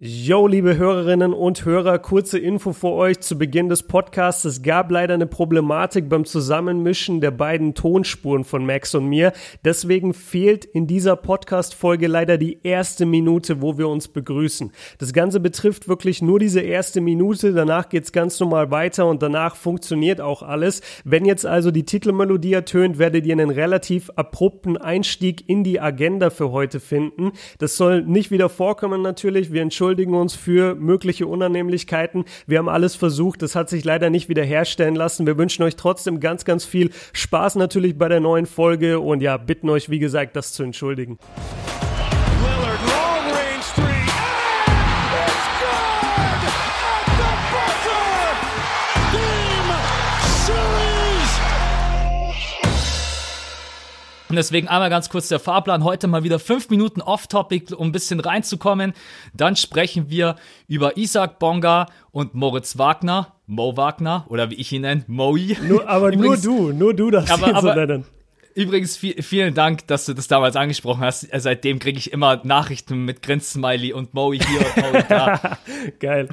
Yo, liebe Hörerinnen und Hörer, kurze Info für euch zu Beginn des Podcasts. Es gab leider eine Problematik beim Zusammenmischen der beiden Tonspuren von Max und mir. Deswegen fehlt in dieser Podcast-Folge leider die erste Minute, wo wir uns begrüßen. Das Ganze betrifft wirklich nur diese erste Minute. Danach geht's ganz normal weiter und danach funktioniert auch alles. Wenn jetzt also die Titelmelodie ertönt, werdet ihr einen relativ abrupten Einstieg in die Agenda für heute finden. Das soll nicht wieder vorkommen natürlich. Wir entschuldigen entschuldigen uns für mögliche Unannehmlichkeiten. Wir haben alles versucht. Das hat sich leider nicht wiederherstellen lassen. Wir wünschen euch trotzdem ganz, ganz viel Spaß natürlich bei der neuen Folge und ja, bitten euch, wie gesagt, das zu entschuldigen. Und deswegen einmal ganz kurz der Fahrplan. Heute mal wieder fünf Minuten off-topic, um ein bisschen reinzukommen. Dann sprechen wir über Isaac Bonga und Moritz Wagner. Mo Wagner oder wie ich ihn nenne, Moi. Nur, aber Übrigens, nur du, nur du darfst aber, ihn so nennen. Übrigens, viel, vielen Dank, dass du das damals angesprochen hast. Seitdem kriege ich immer Nachrichten mit Grins-Smiley und Mo hier und Mo da. Geil.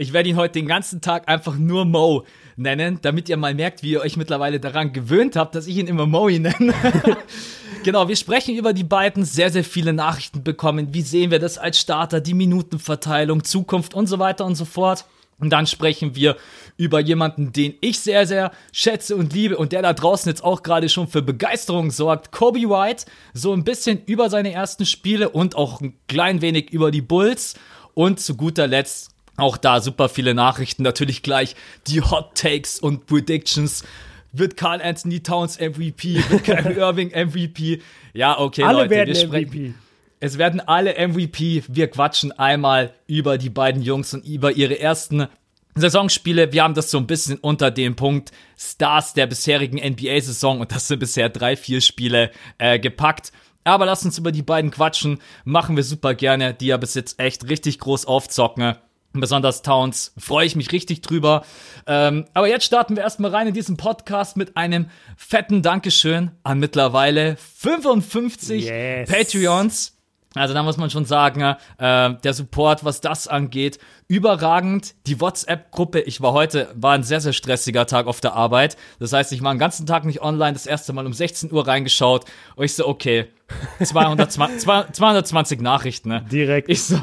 Ich werde ihn heute den ganzen Tag einfach nur Mo nennen, damit ihr mal merkt, wie ihr euch mittlerweile daran gewöhnt habt, dass ich ihn immer Moe nenne. genau, wir sprechen über die beiden, sehr, sehr viele Nachrichten bekommen. Wie sehen wir das als Starter, die Minutenverteilung, Zukunft und so weiter und so fort. Und dann sprechen wir über jemanden, den ich sehr, sehr schätze und liebe und der da draußen jetzt auch gerade schon für Begeisterung sorgt. Kobe White, so ein bisschen über seine ersten Spiele und auch ein klein wenig über die Bulls. Und zu guter Letzt auch da super viele Nachrichten, natürlich gleich die Hot Takes und Predictions. Wird Carl Anthony Towns MVP? Wird Kyrie Irving MVP? Ja, okay, alle Leute, werden wir sprechen. MVP. Es werden alle MVP. Wir quatschen einmal über die beiden Jungs und über ihre ersten Saisonspiele. Wir haben das so ein bisschen unter dem Punkt Stars der bisherigen NBA-Saison und das sind bisher drei, vier Spiele äh, gepackt. Aber lasst uns über die beiden quatschen. Machen wir super gerne, die ja bis jetzt echt richtig groß aufzocken. Besonders Towns, freue ich mich richtig drüber. Ähm, aber jetzt starten wir erstmal rein in diesen Podcast mit einem fetten Dankeschön an mittlerweile 55 yes. Patreons. Also da muss man schon sagen, äh, der Support, was das angeht, überragend. Die WhatsApp-Gruppe, ich war heute, war ein sehr, sehr stressiger Tag auf der Arbeit. Das heißt, ich war den ganzen Tag nicht online, das erste Mal um 16 Uhr reingeschaut. Und ich so, okay, 220, 220 Nachrichten. Ne? Direkt. Ich so,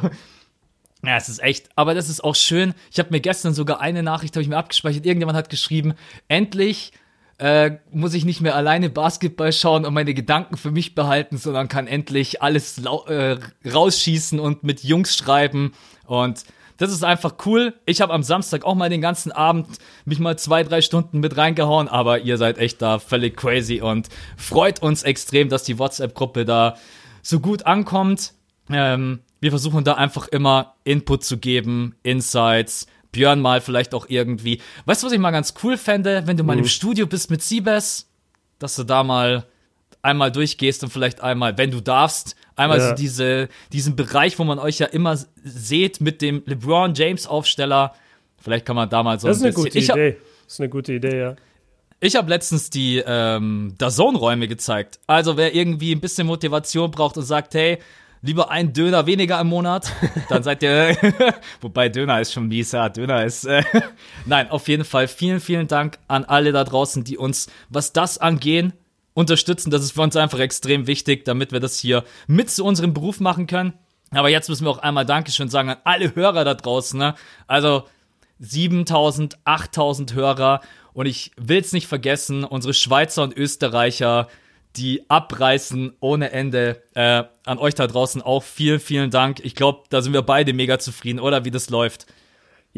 ja, es ist echt, aber das ist auch schön. Ich habe mir gestern sogar eine Nachricht, habe ich mir abgespeichert. Irgendjemand hat geschrieben, endlich äh, muss ich nicht mehr alleine Basketball schauen und meine Gedanken für mich behalten, sondern kann endlich alles äh, rausschießen und mit Jungs schreiben. Und das ist einfach cool. Ich habe am Samstag auch mal den ganzen Abend mich mal zwei, drei Stunden mit reingehauen, aber ihr seid echt da völlig crazy und freut uns extrem, dass die WhatsApp-Gruppe da so gut ankommt. Ähm, wir versuchen da einfach immer Input zu geben, Insights. Björn mal vielleicht auch irgendwie. Weißt du, was ich mal ganz cool fände, wenn du mal mhm. im Studio bist mit Siebes, dass du da mal einmal durchgehst und vielleicht einmal, wenn du darfst, einmal ja. so diese, diesen Bereich, wo man euch ja immer seht mit dem LeBron James Aufsteller. Vielleicht kann man da mal so das ein bisschen. Das ist eine gute Idee. Das ist eine gute Idee, ja. Ich habe letztens die ähm, Dazone-Räume gezeigt. Also wer irgendwie ein bisschen Motivation braucht und sagt, hey, lieber ein Döner weniger im Monat, dann seid ihr, wobei Döner ist schon mies, ja, Döner ist, äh, nein, auf jeden Fall vielen, vielen Dank an alle da draußen, die uns, was das angehen, unterstützen. Das ist für uns einfach extrem wichtig, damit wir das hier mit zu unserem Beruf machen können. Aber jetzt müssen wir auch einmal Dankeschön sagen an alle Hörer da draußen, ne? Also 7000, 8000 Hörer und ich will es nicht vergessen, unsere Schweizer und Österreicher, die abreißen ohne Ende. Äh, an euch da draußen auch vielen, vielen Dank. Ich glaube, da sind wir beide mega zufrieden, oder wie das läuft.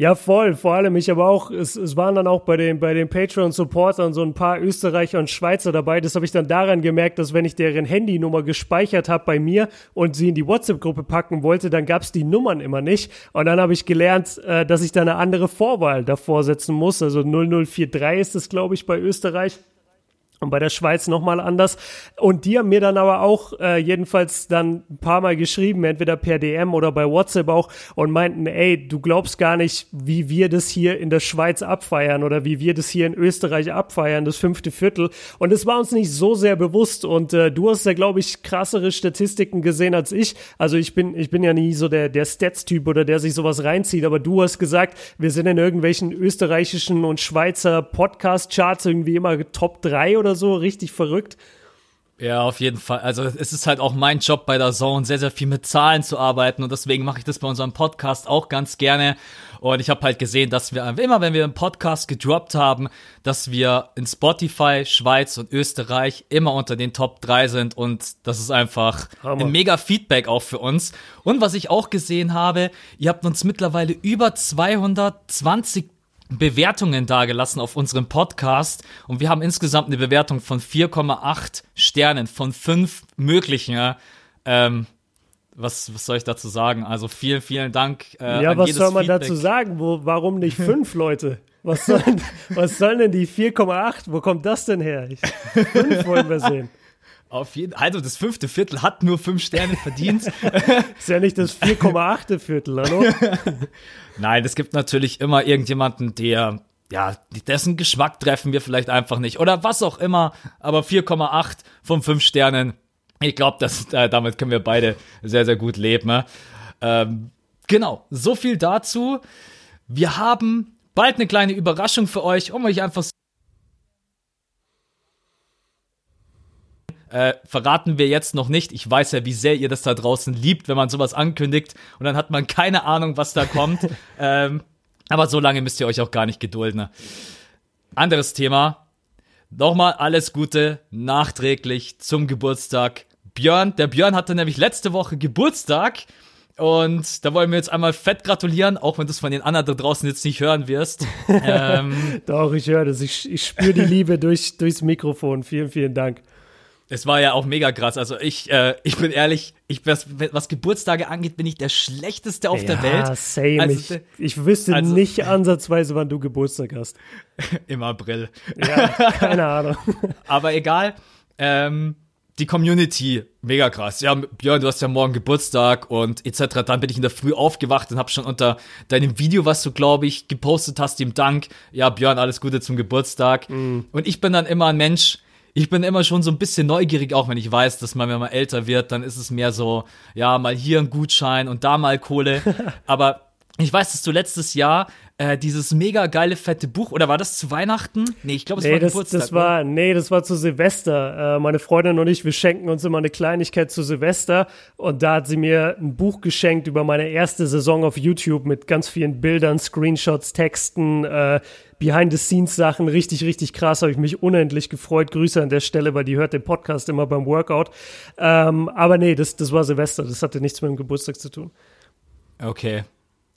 Ja, voll. Vor allem ich aber auch, es, es waren dann auch bei den, bei den Patreon-Supportern so ein paar Österreicher und Schweizer dabei. Das habe ich dann daran gemerkt, dass wenn ich deren Handynummer gespeichert habe bei mir und sie in die WhatsApp-Gruppe packen wollte, dann gab es die Nummern immer nicht. Und dann habe ich gelernt, äh, dass ich da eine andere Vorwahl davor setzen muss. Also 0043 ist es, glaube ich, bei Österreich. Und bei der Schweiz nochmal anders. Und die haben mir dann aber auch äh, jedenfalls dann ein paar Mal geschrieben, entweder per DM oder bei WhatsApp auch, und meinten, ey, du glaubst gar nicht, wie wir das hier in der Schweiz abfeiern oder wie wir das hier in Österreich abfeiern, das fünfte Viertel. Und es war uns nicht so sehr bewusst. Und äh, du hast ja, glaube ich, krassere Statistiken gesehen als ich. Also ich bin, ich bin ja nie so der, der Stats-Typ oder der sich sowas reinzieht, aber du hast gesagt, wir sind in irgendwelchen österreichischen und Schweizer Podcast-Charts irgendwie immer Top 3 oder oder so, richtig verrückt. Ja, auf jeden Fall. Also es ist halt auch mein Job bei der Zone, sehr, sehr viel mit Zahlen zu arbeiten und deswegen mache ich das bei unserem Podcast auch ganz gerne. Und ich habe halt gesehen, dass wir immer, wenn wir einen Podcast gedroppt haben, dass wir in Spotify, Schweiz und Österreich immer unter den Top 3 sind und das ist einfach Hammer. ein mega Feedback auch für uns. Und was ich auch gesehen habe, ihr habt uns mittlerweile über 220 Bewertungen dagelassen auf unserem Podcast und wir haben insgesamt eine Bewertung von 4,8 Sternen von fünf möglichen. Ähm, was, was soll ich dazu sagen? Also vielen, vielen Dank. Äh, ja, was soll man Feedback. dazu sagen? Wo, warum nicht fünf Leute? Was sollen, was sollen denn die 4,8? Wo kommt das denn her? Ich, fünf wollen wir sehen. Auf jeden Also das fünfte Viertel hat nur fünf Sterne verdient. ist ja nicht das 4,8. Viertel, hallo? Nein, es gibt natürlich immer irgendjemanden, der, ja, dessen Geschmack treffen wir vielleicht einfach nicht. Oder was auch immer. Aber 4,8 von fünf Sternen. Ich glaube, äh, damit können wir beide sehr, sehr gut leben. Ne? Ähm, genau, so viel dazu. Wir haben bald eine kleine Überraschung für euch, um euch einfach Äh, verraten wir jetzt noch nicht. Ich weiß ja, wie sehr ihr das da draußen liebt, wenn man sowas ankündigt und dann hat man keine Ahnung, was da kommt. ähm, aber so lange müsst ihr euch auch gar nicht gedulden. Ne? Anderes Thema. Nochmal alles Gute nachträglich zum Geburtstag. Björn, der Björn hatte nämlich letzte Woche Geburtstag. Und da wollen wir jetzt einmal fett gratulieren, auch wenn du es von den anderen da draußen jetzt nicht hören wirst. ähm, Doch, ich höre das. Ich, ich spüre die Liebe durch, durchs Mikrofon. Vielen, vielen Dank. Es war ja auch mega krass. Also ich, äh, ich bin ehrlich, ich, was, was Geburtstage angeht, bin ich der Schlechteste auf ja, der Welt. Same. Also, ich, ich wüsste also, nicht ansatzweise, wann du Geburtstag hast. Im April. Ja, keine Ahnung. Aber egal. Ähm, die Community, mega krass. Ja, Björn, du hast ja morgen Geburtstag und etc. Dann bin ich in der Früh aufgewacht und habe schon unter deinem Video, was du, glaube ich, gepostet hast, ihm Dank. Ja, Björn, alles Gute zum Geburtstag. Mm. Und ich bin dann immer ein Mensch, ich bin immer schon so ein bisschen neugierig, auch wenn ich weiß, dass man, wenn man älter wird, dann ist es mehr so, ja, mal hier ein Gutschein und da mal Kohle. Aber ich weiß, dass du letztes Jahr äh, dieses mega geile fette Buch, oder war das zu Weihnachten? Nee, ich glaube, es nee, war das, Geburtstag. Das war, nee, das war zu Silvester. Äh, meine Freundin und ich, wir schenken uns immer eine Kleinigkeit zu Silvester und da hat sie mir ein Buch geschenkt über meine erste Saison auf YouTube mit ganz vielen Bildern, Screenshots, Texten, äh, Behind-the-Scenes-Sachen. Richtig, richtig krass. Habe ich mich unendlich gefreut. Grüße an der Stelle, weil die hört den Podcast immer beim Workout. Ähm, aber nee, das, das war Silvester. Das hatte nichts mit dem Geburtstag zu tun. Okay.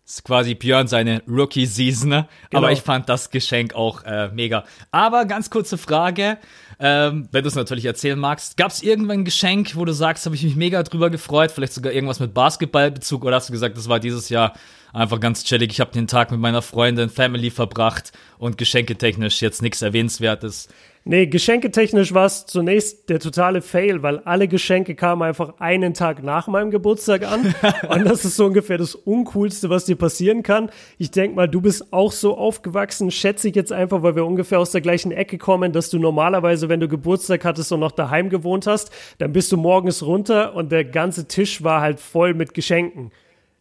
Das ist quasi Björn seine Rookie-Season. Ne? Genau. Aber ich fand das Geschenk auch äh, mega. Aber ganz kurze Frage, ähm, wenn du es natürlich erzählen magst. Gab es irgendwann ein Geschenk, wo du sagst, habe ich mich mega drüber gefreut? Vielleicht sogar irgendwas mit Basketballbezug? Oder hast du gesagt, das war dieses Jahr einfach ganz chillig. Ich habe den Tag mit meiner Freundin, Family verbracht und geschenketechnisch jetzt nichts Erwähnenswertes. Nee, geschenketechnisch war es zunächst der totale Fail, weil alle Geschenke kamen einfach einen Tag nach meinem Geburtstag an. und das ist so ungefähr das Uncoolste, was dir passieren kann. Ich denk mal, du bist auch so aufgewachsen, schätze ich jetzt einfach, weil wir ungefähr aus der gleichen Ecke kommen, dass du normalerweise, wenn du Geburtstag hattest und noch daheim gewohnt hast, dann bist du morgens runter und der ganze Tisch war halt voll mit Geschenken.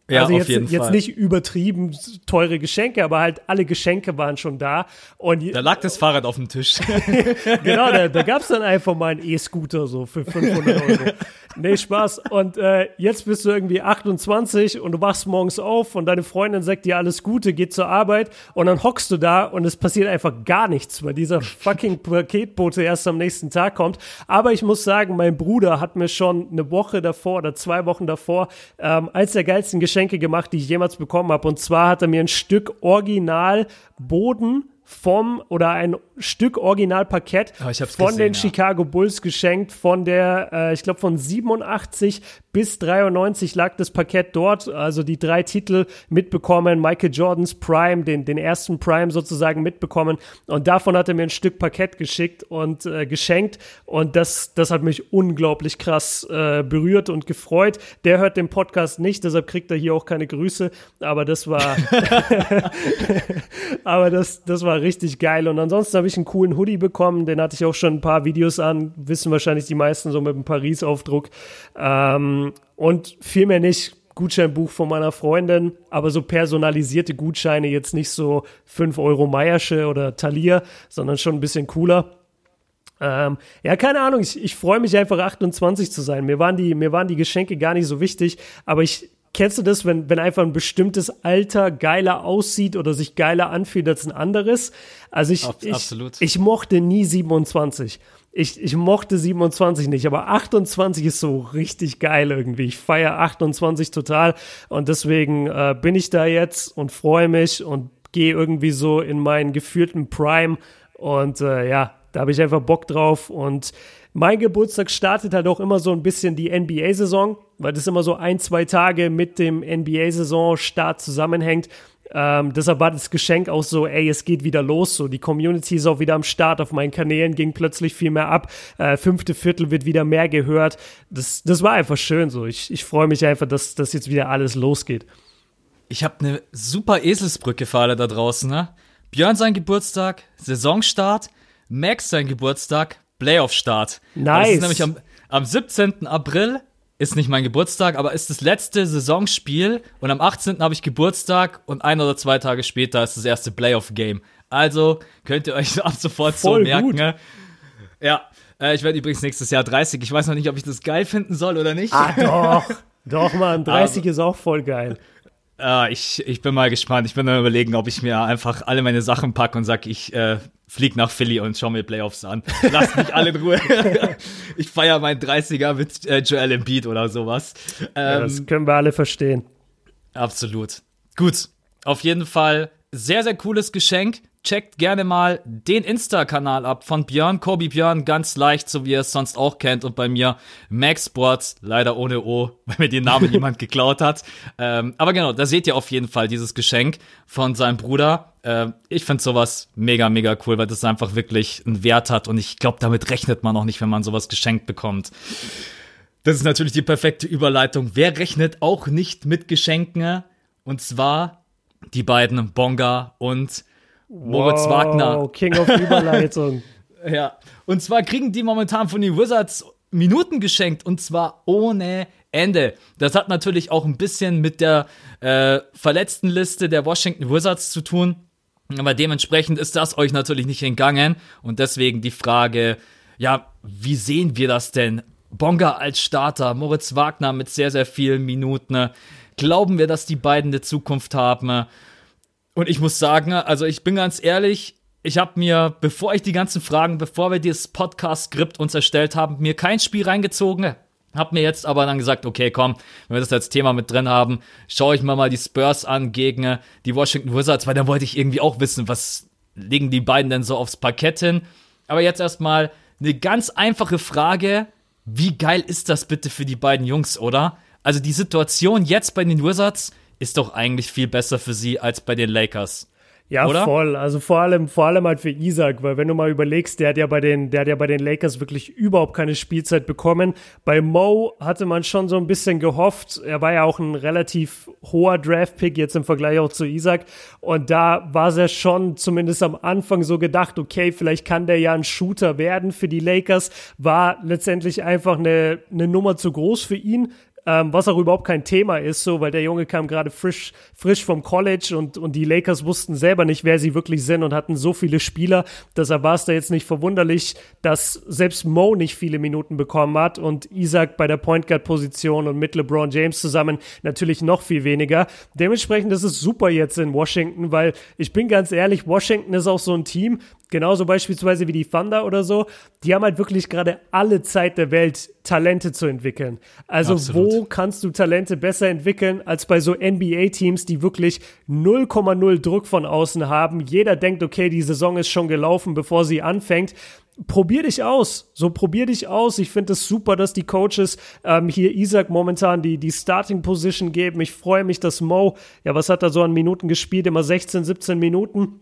Ja, also jetzt, jetzt nicht übertrieben teure Geschenke, aber halt alle Geschenke waren schon da. Und da lag das Fahrrad auf dem Tisch. genau, da, da gab es dann einfach mal einen E-Scooter so für 500 Euro. nee, Spaß. Und äh, jetzt bist du irgendwie 28 und du wachst morgens auf und deine Freundin sagt dir alles Gute, geht zur Arbeit und dann hockst du da und es passiert einfach gar nichts, weil dieser fucking Paketbote erst am nächsten Tag kommt. Aber ich muss sagen, mein Bruder hat mir schon eine Woche davor oder zwei Wochen davor ähm, als der geilsten Geschenke Geschenke gemacht, die ich jemals bekommen habe. Und zwar hat er mir ein Stück Original Boden vom oder ein Stück Originalparkett Oh, von gesehen, den ja. Chicago Bulls geschenkt, von der, äh, ich glaube von 87 bis 93 lag das Parkett dort, also die drei Titel mitbekommen, Michael Jordans Prime, den, den ersten Prime sozusagen mitbekommen und davon hat er mir ein Stück Parkett geschickt und äh, geschenkt und das, das hat mich unglaublich krass äh, berührt und gefreut. Der hört den Podcast nicht, deshalb kriegt er hier auch keine Grüße, aber das war aber das, das war richtig geil. Und ansonsten habe ich einen coolen Hoodie bekommen. Den hatte ich auch schon ein paar Videos an. Wissen wahrscheinlich die meisten so mit dem Paris-Aufdruck. Ähm, und viel mehr nicht. Gutscheinbuch von meiner Freundin, aber so personalisierte Gutscheine, jetzt nicht so 5 Euro Meiersche oder Thalia, sondern schon ein bisschen cooler. Ähm, ja, keine Ahnung, ich, ich freue mich einfach 28 zu sein. Mir waren, die, mir waren die Geschenke gar nicht so wichtig, aber ich, kennst du das, wenn, wenn einfach ein bestimmtes Alter geiler aussieht oder sich geiler anfühlt als ein anderes? Also ich, Ab- ich, absolut. ich mochte nie 27. Ich, ich mochte 27 nicht, aber 28 ist so richtig geil irgendwie. Ich feiere 28 total und deswegen äh, bin ich da jetzt und freue mich und gehe irgendwie so in meinen gefühlten Prime und äh, ja, da habe ich einfach Bock drauf und mein Geburtstag startet halt auch immer so ein bisschen die NBA-Saison, weil das immer so ein, zwei Tage mit dem NBA-Saison-Start zusammenhängt. Ähm, deshalb war das Geschenk auch so, ey, es geht wieder los, so die Community ist auch wieder am Start, auf meinen Kanälen ging plötzlich viel mehr ab, äh, fünfte Viertel wird wieder mehr gehört. Das, das war einfach schön so. Ich, ich freue mich einfach, dass, dass jetzt wieder alles losgeht. Ich habe eine super Eselsbrücke für alle da draußen, ne? Björn sein Geburtstag, Saisonstart, Max sein Geburtstag, Playoff-Start. Nice. Das ist nämlich am, am 17. April, ist nicht mein Geburtstag, aber ist das letzte Saisonspiel und am 18. habe ich Geburtstag und ein oder zwei Tage später ist das erste Playoff-Game. Also könnt ihr euch ab sofort Voll so merken, gut. ne? Ja, äh, ich werde übrigens nächstes Jahr 30. Ich weiß noch nicht, ob ich das geil finden soll oder nicht. Ah, doch. Doch, Mann, 30 ist auch voll geil. Ah, ich, ich bin mal gespannt. Ich bin am überlegen, ob ich mir einfach alle meine Sachen packe und sag, ich äh, flieg nach Philly und schau mir Playoffs an. Lasst mich alle in Ruhe. ich feiere meinen 30er mit äh, Joel Embiid oder sowas. Ja, Ähm, das können wir alle verstehen. Absolut. Gut. Auf jeden Fall sehr, sehr cooles Geschenk. Checkt gerne mal den Insta-Kanal ab von Björn, Kobi Björn, ganz leicht, so wie ihr es sonst auch kennt. Und bei mir Max Sports, leider ohne O, weil mir den Namen jemand geklaut hat. Ähm, aber genau, da seht ihr auf jeden Fall dieses Geschenk von seinem Bruder. Ähm, ich finde sowas mega, mega cool, weil das einfach wirklich einen Wert hat. Und ich glaube, damit rechnet man auch nicht, wenn man sowas geschenkt bekommt. Das ist natürlich die perfekte Überleitung. Wer rechnet auch nicht mit Geschenken? Und zwar die beiden Bonga und Moritz wow, Wagner. King of Überleitung. Ja. Und zwar kriegen die momentan von den Wizards Minuten geschenkt und zwar ohne Ende. Das hat natürlich auch ein bisschen mit der äh, Verletztenliste der Washington Wizards zu tun. Aber dementsprechend ist das euch natürlich nicht entgangen. Und deswegen die Frage, ja, wie sehen wir das denn? Bonga als Starter, Moritz Wagner mit sehr, sehr vielen Minuten. Glauben wir, dass die beiden eine Zukunft haben? Und ich muss sagen, also ich bin ganz ehrlich, ich habe mir, bevor ich die ganzen Fragen, bevor wir dieses Podcast-Skript uns erstellt haben, mir kein Spiel reingezogen. Hab mir jetzt aber dann gesagt, okay, komm, wenn wir das als Thema mit drin haben, schaue ich mir mal die Spurs an gegen äh, die Washington Wizards, weil dann wollte ich irgendwie auch wissen, was legen die beiden denn so aufs Parkett hin. Aber jetzt erstmal eine ganz einfache Frage. Wie geil ist das bitte für die beiden Jungs, oder? Also die Situation jetzt bei den Wizards ist doch eigentlich viel besser für sie als bei den Lakers. Ja, Oder? voll. Also vor allem, vor allem halt für Isaac, weil wenn du mal überlegst, der hat ja bei den, der hat ja bei den Lakers wirklich überhaupt keine Spielzeit bekommen. Bei Mo hatte man schon so ein bisschen gehofft. Er war ja auch ein relativ hoher Draft-Pick jetzt im Vergleich auch zu Isaac. Und da war es ja schon zumindest am Anfang so gedacht, okay, vielleicht kann der ja ein Shooter werden für die Lakers. War letztendlich einfach eine, eine Nummer zu groß für ihn. Ähm, was auch überhaupt kein Thema ist, so, weil der Junge kam gerade frisch, frisch vom College und, und die Lakers wussten selber nicht, wer sie wirklich sind und hatten so viele Spieler. Deshalb war es da jetzt nicht verwunderlich, dass selbst Mo nicht viele Minuten bekommen hat und Isaac bei der Point Guard Position und mit LeBron James zusammen natürlich noch viel weniger. Dementsprechend ist es super jetzt in Washington, weil ich bin ganz ehrlich, Washington ist auch so ein Team, Genauso beispielsweise wie die Thunder oder so. Die haben halt wirklich gerade alle Zeit der Welt, Talente zu entwickeln. Also Absolut. wo kannst du Talente besser entwickeln als bei so NBA-Teams, die wirklich 0,0 Druck von außen haben. Jeder denkt, okay, die Saison ist schon gelaufen, bevor sie anfängt probier dich aus. So probier dich aus. Ich finde es super, dass die Coaches ähm, hier Isaac momentan die, die Starting Position geben. Ich freue mich, dass Mo, ja, was hat er so an Minuten gespielt? Immer 16, 17 Minuten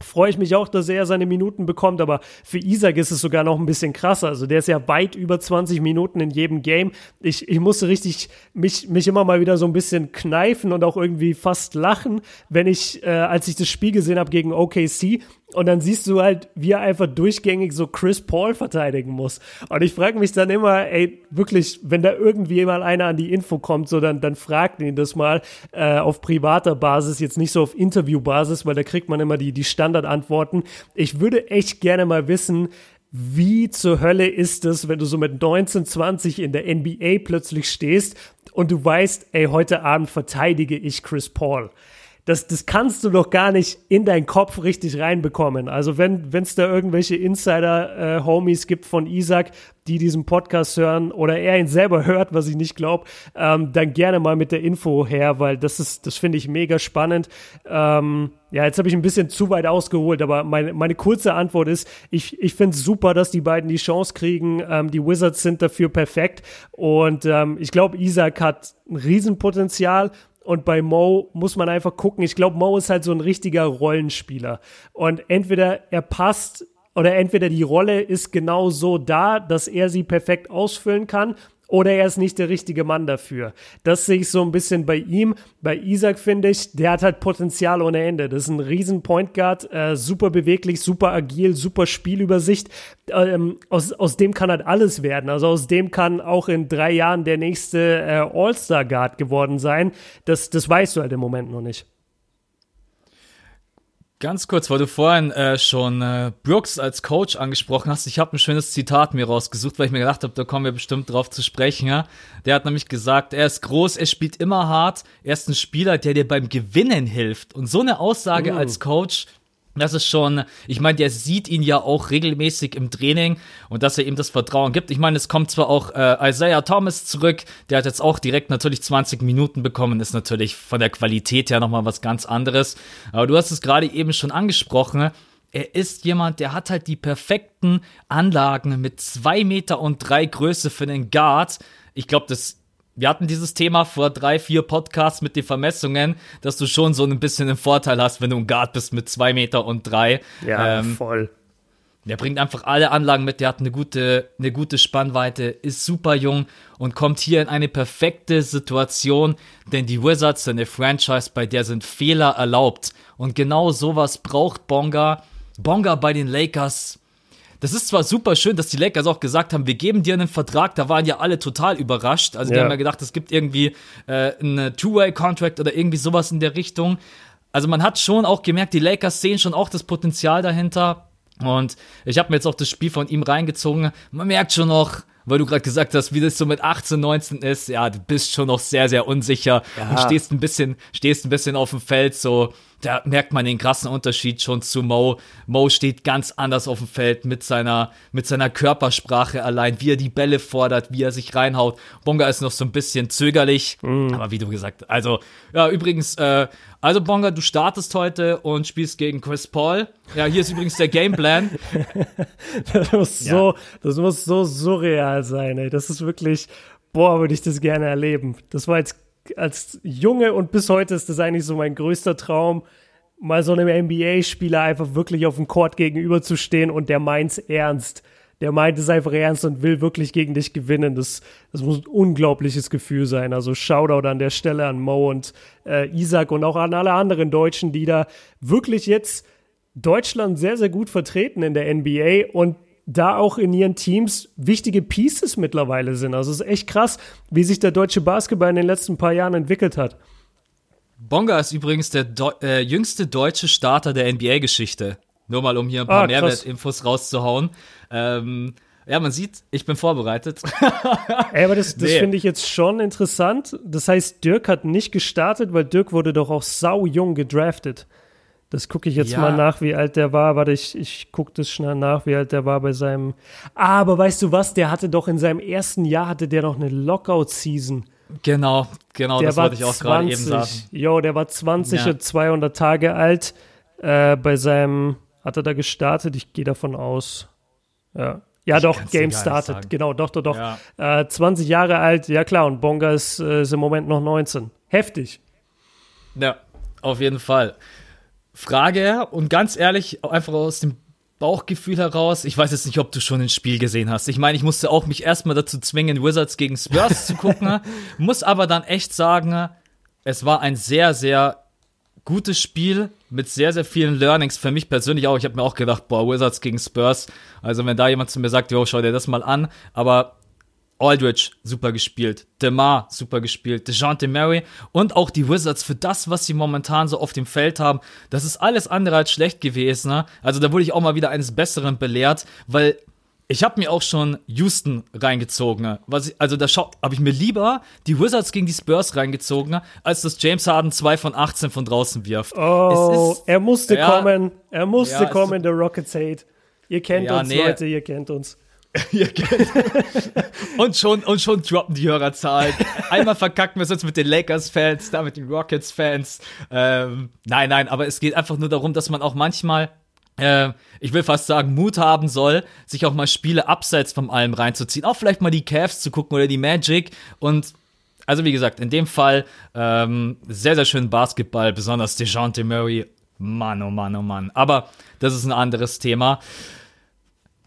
freue ich mich auch, dass er seine Minuten bekommt, aber für Isaac ist es sogar noch ein bisschen krasser. Also der ist ja weit über 20 Minuten in jedem Game. Ich, ich musste richtig mich, mich immer mal wieder so ein bisschen kneifen und auch irgendwie fast lachen, wenn ich, äh, als ich das Spiel gesehen habe gegen OKC, und dann siehst du halt, wie er einfach durchgängig so Chris Paul verteidigen muss. Und ich frage mich dann immer, ey, wirklich, wenn da irgendwie mal einer an die Info kommt, so dann, dann fragt ihn das mal äh, auf privater Basis, jetzt nicht so auf Interviewbasis, weil da kriegt man immer die, die Standardantworten. Ich würde echt gerne mal wissen, wie zur Hölle ist es, wenn du so mit 19, 20 in der NBA plötzlich stehst und du weißt, ey, heute Abend verteidige ich Chris Paul das, das kannst du doch gar nicht in deinen Kopf richtig reinbekommen. Also wenn es da irgendwelche Insider-Homies äh, gibt von Isaac, die diesen Podcast hören oder er ihn selber hört, was ich nicht glaube, ähm, dann gerne mal mit der Info her, weil das ist, das finde ich mega spannend. Ähm, ja, jetzt habe ich ein bisschen zu weit ausgeholt, aber meine, meine kurze Antwort ist, ich, ich finde es super, dass die beiden die Chance kriegen. Ähm, die Wizards sind dafür perfekt und ähm, ich glaube, Isaac hat ein Riesenpotenzial und bei Mo muss man einfach gucken. Ich glaube, Mo ist halt so ein richtiger Rollenspieler. Und entweder er passt oder entweder die Rolle ist genau so da, dass er sie perfekt ausfüllen kann oder er ist nicht der richtige Mann dafür. Das sehe ich so ein bisschen bei ihm. Bei Isaac finde ich, der hat halt Potenzial ohne Ende. Das ist ein riesen Point Guard, äh, super beweglich, super agil, super Spielübersicht. Ähm, aus, aus dem kann halt alles werden. Also aus dem kann auch in drei Jahren der nächste äh, All-Star Guard geworden sein. Das, das weißt du halt im Moment noch nicht. Ganz kurz, weil du vorhin äh, schon äh, Brooks als Coach angesprochen hast, ich habe ein schönes Zitat mir rausgesucht, weil ich mir gedacht habe, da kommen wir bestimmt drauf zu sprechen. Ja? Der hat nämlich gesagt, er ist groß, er spielt immer hart, er ist ein Spieler, der dir beim Gewinnen hilft. Und so eine Aussage mm. als Coach das ist schon, ich meine, der sieht ihn ja auch regelmäßig im Training und dass er ihm das Vertrauen gibt. Ich meine, es kommt zwar auch äh, Isaiah Thomas zurück, der hat jetzt auch direkt natürlich 20 Minuten bekommen, ist natürlich von der Qualität her nochmal was ganz anderes. Aber du hast es gerade eben schon angesprochen. Er ist jemand, der hat halt die perfekten Anlagen mit zwei Meter und drei Größe für den Guard. Ich glaube, das wir hatten dieses Thema vor drei, vier Podcasts mit den Vermessungen, dass du schon so ein bisschen einen Vorteil hast, wenn du ein Guard bist mit zwei Meter und drei. Ja, ähm, voll. Der bringt einfach alle Anlagen mit, der hat eine gute, eine gute Spannweite, ist super jung und kommt hier in eine perfekte Situation, denn die Wizards sind eine Franchise, bei der sind Fehler erlaubt. Und genau sowas braucht Bonga. Bonga bei den Lakers das ist zwar super schön, dass die Lakers auch gesagt haben, wir geben dir einen Vertrag, da waren ja alle total überrascht. Also die haben ja gedacht, es gibt irgendwie äh, einen Two-Way-Contract oder irgendwie sowas in der Richtung. Also man hat schon auch gemerkt, die Lakers sehen schon auch das Potenzial dahinter. Und ich habe mir jetzt auch das Spiel von ihm reingezogen. Man merkt schon noch, weil du gerade gesagt hast, wie das so mit 18, 19 ist, ja, du bist schon noch sehr, sehr unsicher ja. und stehst ein bisschen, stehst ein bisschen auf dem Feld, so, da merkt man den krassen Unterschied schon zu Mo. Mo steht ganz anders auf dem Feld mit seiner, mit seiner Körpersprache allein, wie er die Bälle fordert, wie er sich reinhaut. Bonga ist noch so ein bisschen zögerlich, mm. aber wie du gesagt, also, ja, übrigens, äh, also Bonga, du startest heute und spielst gegen Chris Paul. Ja, hier ist übrigens der Gameplan. das muss ja. so, das muss so surreal sein, ey. Das ist wirklich, boah, würde ich das gerne erleben. Das war jetzt als Junge und bis heute ist das eigentlich so mein größter Traum, mal so einem NBA-Spieler einfach wirklich auf dem Court gegenüberzustehen und der meint's ernst. Der meint es einfach ernst und will wirklich gegen dich gewinnen. Das, das muss ein unglaubliches Gefühl sein. Also Shoutout an der Stelle an Mo und äh, Isaac und auch an alle anderen Deutschen, die da wirklich jetzt Deutschland sehr, sehr gut vertreten in der NBA und da auch in ihren Teams wichtige Pieces mittlerweile sind. Also es ist echt krass, wie sich der deutsche Basketball in den letzten paar Jahren entwickelt hat. Bonga ist übrigens der Deu äh, jüngste deutsche Starter der NBA-Geschichte. Nur mal, um hier ein paar ah, Mehrwertinfos rauszuhauen. Ähm, ja, man sieht, ich bin vorbereitet. Ey, aber das, das nee. finde ich jetzt schon interessant. Das heißt, Dirk hat nicht gestartet, weil Dirk wurde doch auch sau jung gedraftet. Das gucke ich jetzt Ja. mal nach, wie alt der war. Warte, ich, ich gucke das schnell nach, wie alt der war bei seinem. Ah, aber weißt du was? Der hatte doch in seinem ersten Jahr hatte der noch eine Lockout-Season. Genau, genau, Der das war wollte ich auch gerade eben 20. sagen. Jo, der war 20 Ja. und 200 Tage alt. Äh, bei seinem, hat er da gestartet? Ich gehe davon aus. Ja. Ja, doch, Game started. Genau, doch, doch, doch. Ja. Äh, 20 Jahre alt, ja klar, und Bonga ist, äh, ist im Moment noch 19. Heftig. Ja, auf jeden Fall. Frage und ganz ehrlich, einfach aus dem Bauchgefühl heraus, ich weiß jetzt nicht, ob du schon ein Spiel gesehen hast. Ich meine, ich musste auch mich erstmal dazu zwingen, Wizards gegen Spurs zu gucken, muss aber dann echt sagen, es war ein sehr, sehr gutes Spiel mit sehr, sehr vielen Learnings. Für mich persönlich auch. Ich habe mir auch gedacht, boah, Wizards gegen Spurs. Also wenn da jemand zu mir sagt, jo, schau dir das mal an. Aber Aldridge, super gespielt. DeMar, super gespielt. DeJounte Murray und auch die Wizards für das, was sie momentan so auf dem Feld haben, das ist alles andere als schlecht gewesen. Ne? Also da wurde ich auch mal wieder eines Besseren belehrt, weil ich habe mir auch schon Houston reingezogen. ne? Was ich, also da habe ich mir lieber die Wizards gegen die Spurs reingezogen, ne? als dass James Harden 2 von 18 von draußen wirft. Oh, ist- er musste Ja. kommen. Er musste Ja, kommen, der Rockets Hate. Ihr kennt Ja, uns, nee. Leute, ihr kennt uns. Und schon, und schon droppen die Hörerzahlen. Einmal verkacken wir es jetzt mit den Lakers-Fans, da mit den Rockets-Fans. Ähm, nein, nein, aber es geht einfach nur darum, dass man auch manchmal, äh, ich will fast sagen, Mut haben soll, sich auch mal Spiele abseits vom allem reinzuziehen. Auch vielleicht mal die Cavs zu gucken oder die Magic. Und also wie gesagt, in dem Fall ähm, sehr, sehr schön Basketball, besonders DeJounte Murray. Mann, oh Mann, oh Mann. Aber das ist ein anderes Thema.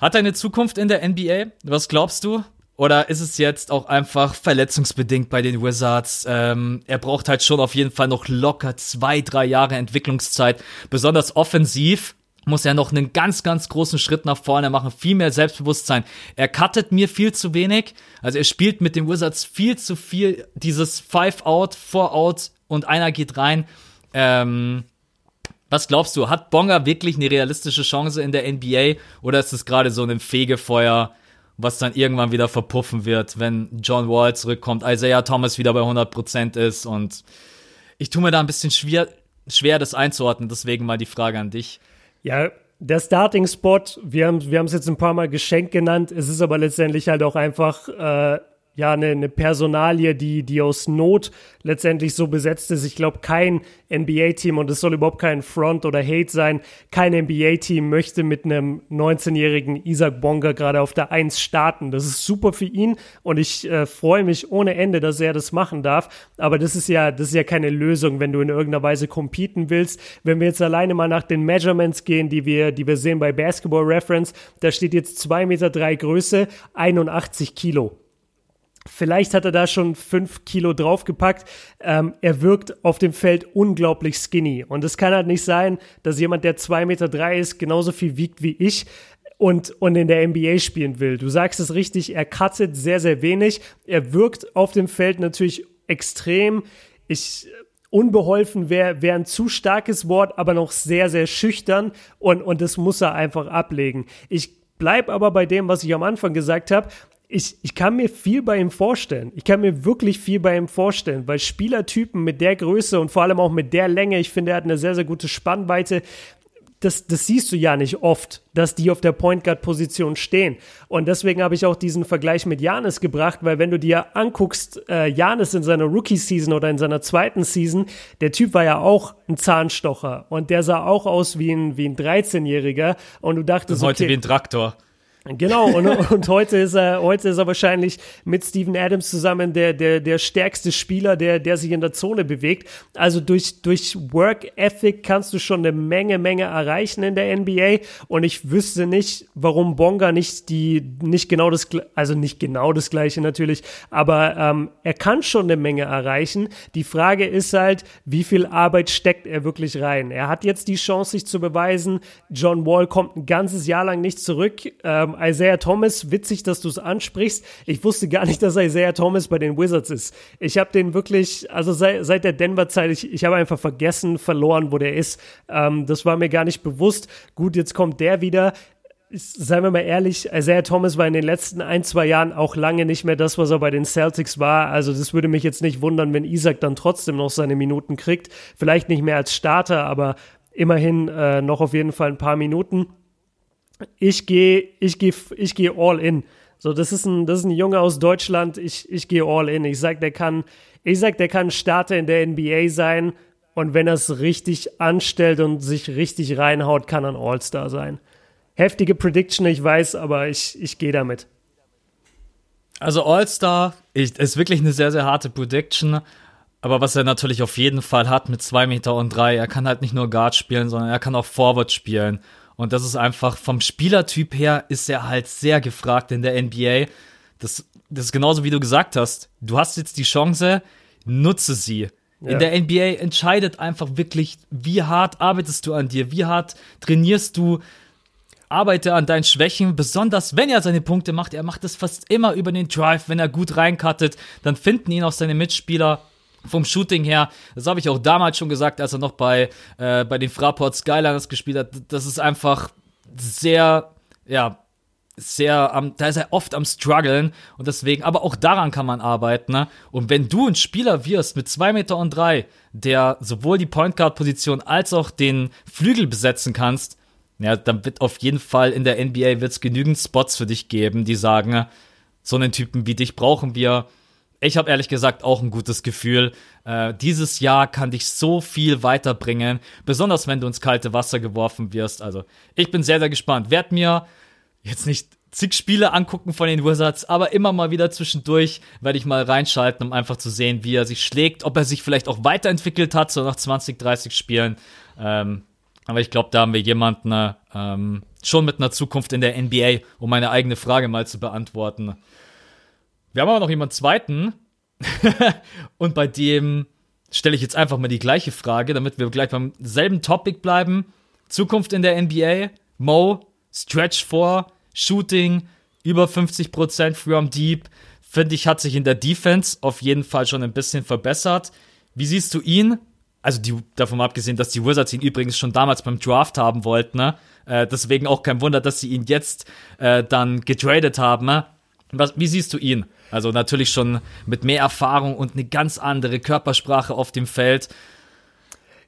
Hat er eine Zukunft in der NBA? Was glaubst du? Oder ist es jetzt auch einfach verletzungsbedingt bei den Wizards? Ähm, er braucht halt schon auf jeden Fall noch locker zwei, drei Jahre Entwicklungszeit. Besonders offensiv muss er noch einen ganz, ganz großen Schritt nach vorne machen, viel mehr Selbstbewusstsein. Er cuttet mir viel zu wenig. Also er spielt mit den Wizards viel zu viel dieses Five-Out, Four-Out und einer geht rein. Ähm, was glaubst du, hat Bonga wirklich eine realistische Chance in der NBA oder ist es gerade so ein Fegefeuer, was dann irgendwann wieder verpuffen wird, wenn John Wall zurückkommt, Isaiah Thomas wieder bei 100% ist und ich tue mir da ein bisschen schwer, schwer das einzuordnen, deswegen mal die Frage an dich. Ja, der Starting-Spot, wir haben wir es jetzt ein paar Mal Geschenk genannt. Es ist aber letztendlich halt auch einfach äh, ja eine, eine Personalie, die, die aus Not letztendlich so besetzt ist. Ich glaube, kein NBA-Team, und es soll überhaupt kein Front oder Hate sein, kein NBA-Team möchte mit einem 19-jährigen Isaac Bonga gerade auf der 1 starten. Das ist super für ihn und ich äh, freue mich ohne Ende, dass er das machen darf. Aber das ist ja, das ist ja keine Lösung, wenn du in irgendeiner Weise competen willst. Wenn wir jetzt alleine mal nach den Measurements gehen, die wir, die wir sehen bei Basketball Reference, da steht jetzt 2 Meter drei Größe, 81 Kilo. Vielleicht hat er da schon fünf Kilo draufgepackt. Ähm, er wirkt auf dem Feld unglaublich skinny. Und es kann halt nicht sein, dass jemand, der zwei Meter drei ist, genauso viel wiegt wie ich und, und in der NBA spielen will. Du sagst es richtig, er cuttet sehr, sehr wenig. Er wirkt auf dem Feld natürlich extrem. Ich, unbeholfen wäre wär ein zu starkes Wort, aber noch sehr, sehr schüchtern und, und das muss er einfach ablegen. Ich bleib aber bei dem, was ich am Anfang gesagt habe ich, ich kann mir viel bei ihm vorstellen. Ich kann mir wirklich viel bei ihm vorstellen, weil Spielertypen mit der Größe und vor allem auch mit der Länge, ich finde, er hat eine sehr, sehr gute Spannweite. Das, das siehst du ja nicht oft, dass die auf der Point Guard Position stehen. Und deswegen habe ich auch diesen Vergleich mit Janis gebracht, weil wenn du dir anguckst, äh, Janis in seiner Rookie Season oder in seiner zweiten Season, der Typ war ja auch ein Zahnstocher und der sah auch aus wie ein, wie ein 13-Jähriger und du dachtest, Heute okay, wie ein Traktor. Genau, und, und heute ist er, heute ist er wahrscheinlich mit Steven Adams zusammen der, der, der stärkste Spieler, der, der sich in der Zone bewegt. Also durch, durch Work Ethic kannst du schon eine Menge, Menge erreichen in der NBA. Und ich wüsste nicht, warum Bonga nicht die, nicht genau das, also nicht genau das Gleiche natürlich, aber ähm, er kann schon eine Menge erreichen. Die Frage ist halt, wie viel Arbeit steckt er wirklich rein? Er hat jetzt die Chance, sich zu beweisen. John Wall kommt ein ganzes Jahr lang nicht zurück. Ähm, Isaiah Thomas, witzig, dass du es ansprichst. Ich wusste gar nicht, dass Isaiah Thomas bei den Wizards ist. Ich habe den wirklich, also seit, seit der Denver-Zeit, ich, ich habe einfach vergessen, verloren, wo der ist. Ähm, das war mir gar nicht bewusst. Gut, jetzt kommt der wieder. Seien wir mal ehrlich, Isaiah Thomas war in den letzten ein, zwei Jahren auch lange nicht mehr das, was er bei den Celtics war. Also das würde mich jetzt nicht wundern, wenn Isaac dann trotzdem noch seine Minuten kriegt. Vielleicht nicht mehr als Starter, aber immerhin äh, noch auf jeden Fall ein paar Minuten. Ich gehe, ich gehe, ich gehe all in. So, das ist ein, das ist ein Junge aus Deutschland. Ich, ich gehe all in. Ich sag, der kann, ich sag, der kann Starter in der NBA sein. Und wenn er es richtig anstellt und sich richtig reinhaut, kann er ein All-Star sein. Heftige Prediction, ich weiß, aber ich, ich gehe damit. Also All-Star ist wirklich eine sehr, sehr harte Prediction. Aber was er natürlich auf jeden Fall hat mit zwei Meter und drei, er kann halt nicht nur Guard spielen, sondern er kann auch Forward spielen. Und das ist einfach vom Spielertyp her ist er halt sehr gefragt in der NBA. Das, das ist genauso wie du gesagt hast. Du hast jetzt die Chance, nutze sie. Ja. In der NBA entscheidet einfach wirklich, wie hart arbeitest du an dir, wie hart trainierst du, arbeite an deinen Schwächen, besonders wenn er seine Punkte macht. Er macht das fast immer über den Drive, wenn er gut reinkattet, dann finden ihn auch seine Mitspieler vom Shooting her, das habe ich auch damals schon gesagt, als er noch bei, äh, bei den Fraport Skyliners gespielt hat, das ist einfach sehr, ja, sehr am, da ist er oft am struggeln und deswegen, aber auch daran kann man arbeiten, ne? Und wenn du ein Spieler wirst mit zwei Meter und drei, der sowohl die Point Guard Position als auch den Flügel besetzen kannst, ja, dann wird auf jeden Fall in der NBA wird's genügend Spots für dich geben, die sagen, so einen Typen wie dich brauchen wir ich habe ehrlich gesagt auch ein gutes Gefühl. Äh, dieses Jahr kann dich so viel weiterbringen, besonders wenn du ins kalte Wasser geworfen wirst. Also ich bin sehr, sehr gespannt. Werd mir jetzt nicht zig Spiele angucken von den Wizards, aber immer mal wieder zwischendurch werde ich mal reinschalten, um einfach zu sehen, wie er sich schlägt, ob er sich vielleicht auch weiterentwickelt hat, so nach 20, 30 Spielen. Ähm, aber ich glaube, da haben wir jemanden ähm, schon mit einer Zukunft in der NBA, um meine eigene Frage mal zu beantworten. Wir haben aber noch jemanden zweiten. und bei dem stelle ich jetzt einfach mal die gleiche Frage, damit wir gleich beim selben Topic bleiben. Zukunft in der NBA. Mo, Stretch 4, Shooting, über 50% from Deep. Finde ich, hat sich in der Defense auf jeden Fall schon ein bisschen verbessert. Wie siehst du ihn? Also die, davon abgesehen, dass die Wizards ihn übrigens schon damals beim Draft haben wollten. Ne? Äh, deswegen auch kein Wunder, dass sie ihn jetzt äh, dann getradet haben. Ne? Was, wie siehst du ihn? Also natürlich schon mit mehr Erfahrung und eine ganz andere Körpersprache auf dem Feld.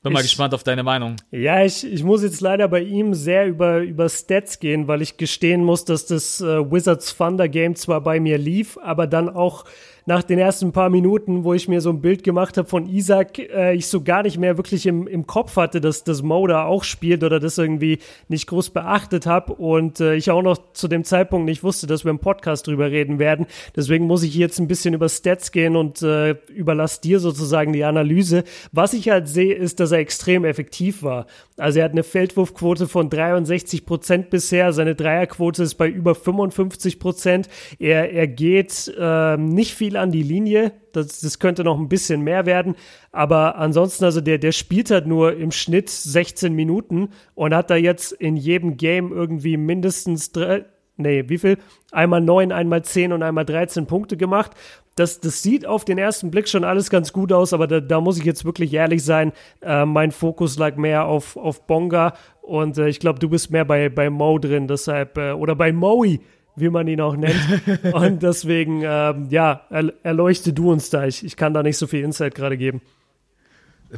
Bin ich, mal gespannt auf deine Meinung. Ja, ich, ich muss jetzt leider bei ihm sehr über, über Stats gehen, weil ich gestehen muss, dass das äh, Wizards Thunder Game zwar bei mir lief, aber dann auch nach den ersten paar Minuten, wo ich mir so ein Bild gemacht habe von Isaac, äh, ich so gar nicht mehr wirklich im, im Kopf hatte, dass das Mo da auch spielt oder das irgendwie nicht groß beachtet habe und äh, ich auch noch zu dem Zeitpunkt nicht wusste, dass wir im Podcast drüber reden werden. Deswegen muss ich jetzt ein bisschen über Stats gehen und äh, überlasse dir sozusagen die Analyse. Was ich halt sehe, ist, dass er extrem effektiv war. Also er hat eine Feldwurfquote von 63 Prozent bisher, seine Dreierquote ist bei über 55 Prozent. Er, er geht äh, nicht viel an die Linie, das, das könnte noch ein bisschen mehr werden, aber ansonsten, also der, der spielt halt nur im Schnitt 16 Minuten und hat da jetzt in jedem Game irgendwie mindestens drei, nee, wie viel? Einmal neun, einmal zehn und einmal 13 Punkte gemacht das, das sieht auf den ersten Blick schon alles ganz gut aus, aber da, da muss ich jetzt wirklich ehrlich sein. Äh, mein Fokus lag mehr auf, auf Bonga und äh, ich glaube, du bist mehr bei, bei Mo drin, deshalb, äh, oder bei Moe, wie man ihn auch nennt. und deswegen, ähm, ja, er, erleuchte du uns da. Ich, ich kann da nicht so viel Insight gerade geben.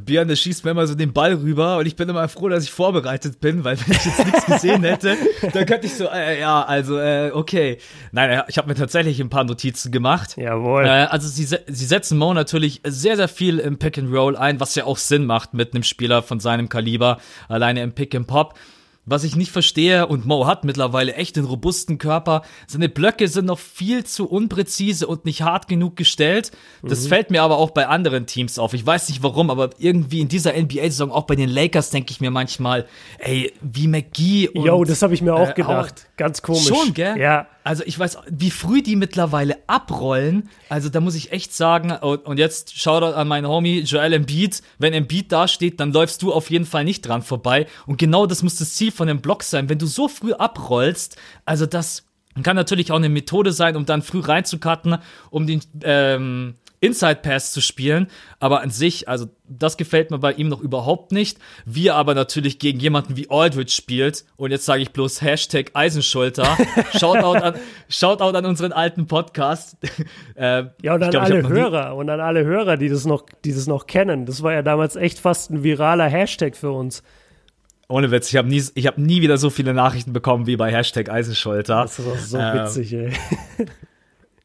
Björn, der schießt mir immer so den Ball rüber und ich bin immer froh, dass ich vorbereitet bin, weil wenn ich jetzt nichts gesehen hätte, dann könnte ich so, äh, ja, also, äh, okay. Nein, äh, ich habe mir tatsächlich ein paar Notizen gemacht. Jawohl. Äh, also sie, sie setzen Mo natürlich sehr, sehr viel im Pick and Roll ein, was ja auch Sinn macht mit einem Spieler von seinem Kaliber, alleine im Pick and Pop. Was ich nicht verstehe, und Mo hat mittlerweile echt einen robusten Körper, seine Blöcke sind noch viel zu unpräzise und nicht hart genug gestellt. Das mhm. fällt mir aber auch bei anderen Teams auf. Ich weiß nicht warum, aber irgendwie in dieser NBA-Saison, auch bei den Lakers, denke ich mir manchmal, ey, wie McGee und. Yo, das habe ich mir auch äh, gedacht. Ganz komisch. Schon, gell? Ja. Also ich weiß, wie früh die mittlerweile abrollen. Also da muss ich echt sagen, und jetzt Shoutout an meinen Homie Joel Embiid. Wenn Embiid da steht, dann läufst du auf jeden Fall nicht dran vorbei. Und genau das muss das Ziel von dem Block sein. Wenn du so früh abrollst, also das kann natürlich auch eine Methode sein, um dann früh reinzukarten, um den ähm, Inside Pass zu spielen. Aber an sich, also das gefällt mir bei ihm noch überhaupt nicht. Wie er aber natürlich gegen jemanden wie Aldridge spielt. Und jetzt sage ich bloß Hashtag Eisenschulter. Shoutout an, Shoutout an unseren alten Podcast. äh, ja, und an glaub, alle Hörer. Und an alle Hörer, die das, noch, die das noch kennen. Das war ja damals echt fast ein viraler Hashtag für uns. ohne Witz, ich habe nie, ich hab nie wieder so viele Nachrichten bekommen wie bei Hashtag Eisenscholter. Das ist doch so ähm, witzig, ey.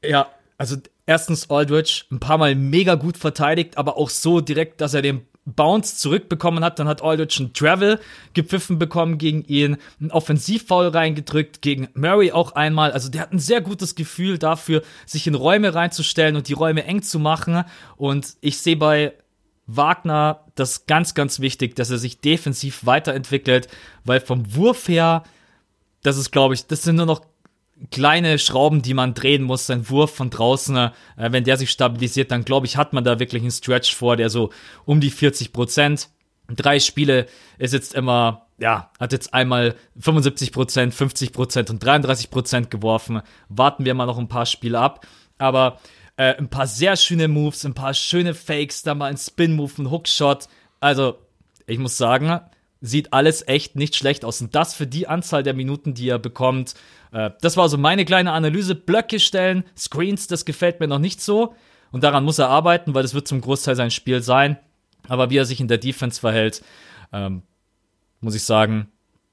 Ja, also erstens Aldridge ein paar Mal mega gut verteidigt, aber auch so direkt, dass er den Bounce zurückbekommen hat. Dann hat Aldridge einen Travel gepfiffen bekommen gegen ihn, einen Offensivfoul reingedrückt, gegen Murray auch einmal. Also der hat ein sehr gutes Gefühl dafür, sich in Räume reinzustellen und die Räume eng zu machen. Und ich sehe bei Wagner das ganz, ganz wichtig, dass er sich defensiv weiterentwickelt, weil vom Wurf her, das ist, glaube ich, das sind nur noch kleine Schrauben, die man drehen muss, sein Wurf von draußen, äh, wenn der sich stabilisiert, dann glaube ich, hat man da wirklich einen Stretch vor, der so um die 40 Prozent. Drei Spiele ist jetzt immer, ja, hat jetzt einmal 75 Prozent, 50 Prozent und 33 Prozent geworfen. Warten wir mal noch ein paar Spiele ab. Aber äh, ein paar sehr schöne Moves, ein paar schöne Fakes, da mal ein Spin-Move, ein Hookshot. Also, ich muss sagen, sieht alles echt nicht schlecht aus. Und das für die Anzahl der Minuten, die er bekommt. Äh, das war so meine kleine Analyse. Blöcke stellen, Screens, das gefällt mir noch nicht so. Und daran muss er arbeiten, weil das wird zum Großteil sein Spiel sein. Aber wie er sich in der Defense verhält, ähm, muss ich sagen,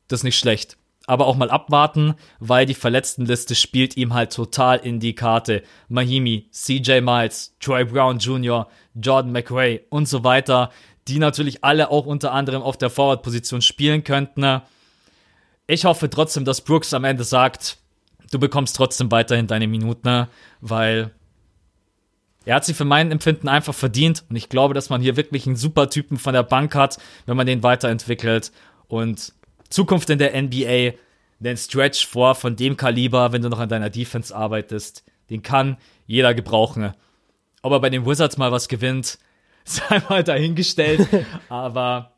das ist nicht schlecht. Aber auch mal abwarten, weil die Verletztenliste spielt ihm halt total in die Karte. Mahimi, CJ Miles, Troy Brown Jr., Jordan McRae und so weiter die natürlich alle auch unter anderem auf der Forward-Position spielen könnten. Ich hoffe trotzdem, dass Brooks am Ende sagt, du bekommst trotzdem weiterhin deine Minuten, weil er hat sie für mein Empfinden einfach verdient und ich glaube, dass man hier wirklich einen super Typen von der Bank hat, wenn man den weiterentwickelt und Zukunft in der NBA, den Stretch vor von dem Kaliber, wenn du noch an deiner Defense arbeitest, den kann jeder gebrauchen. Ob er bei den Wizards mal was gewinnt, sei mal dahingestellt. Aber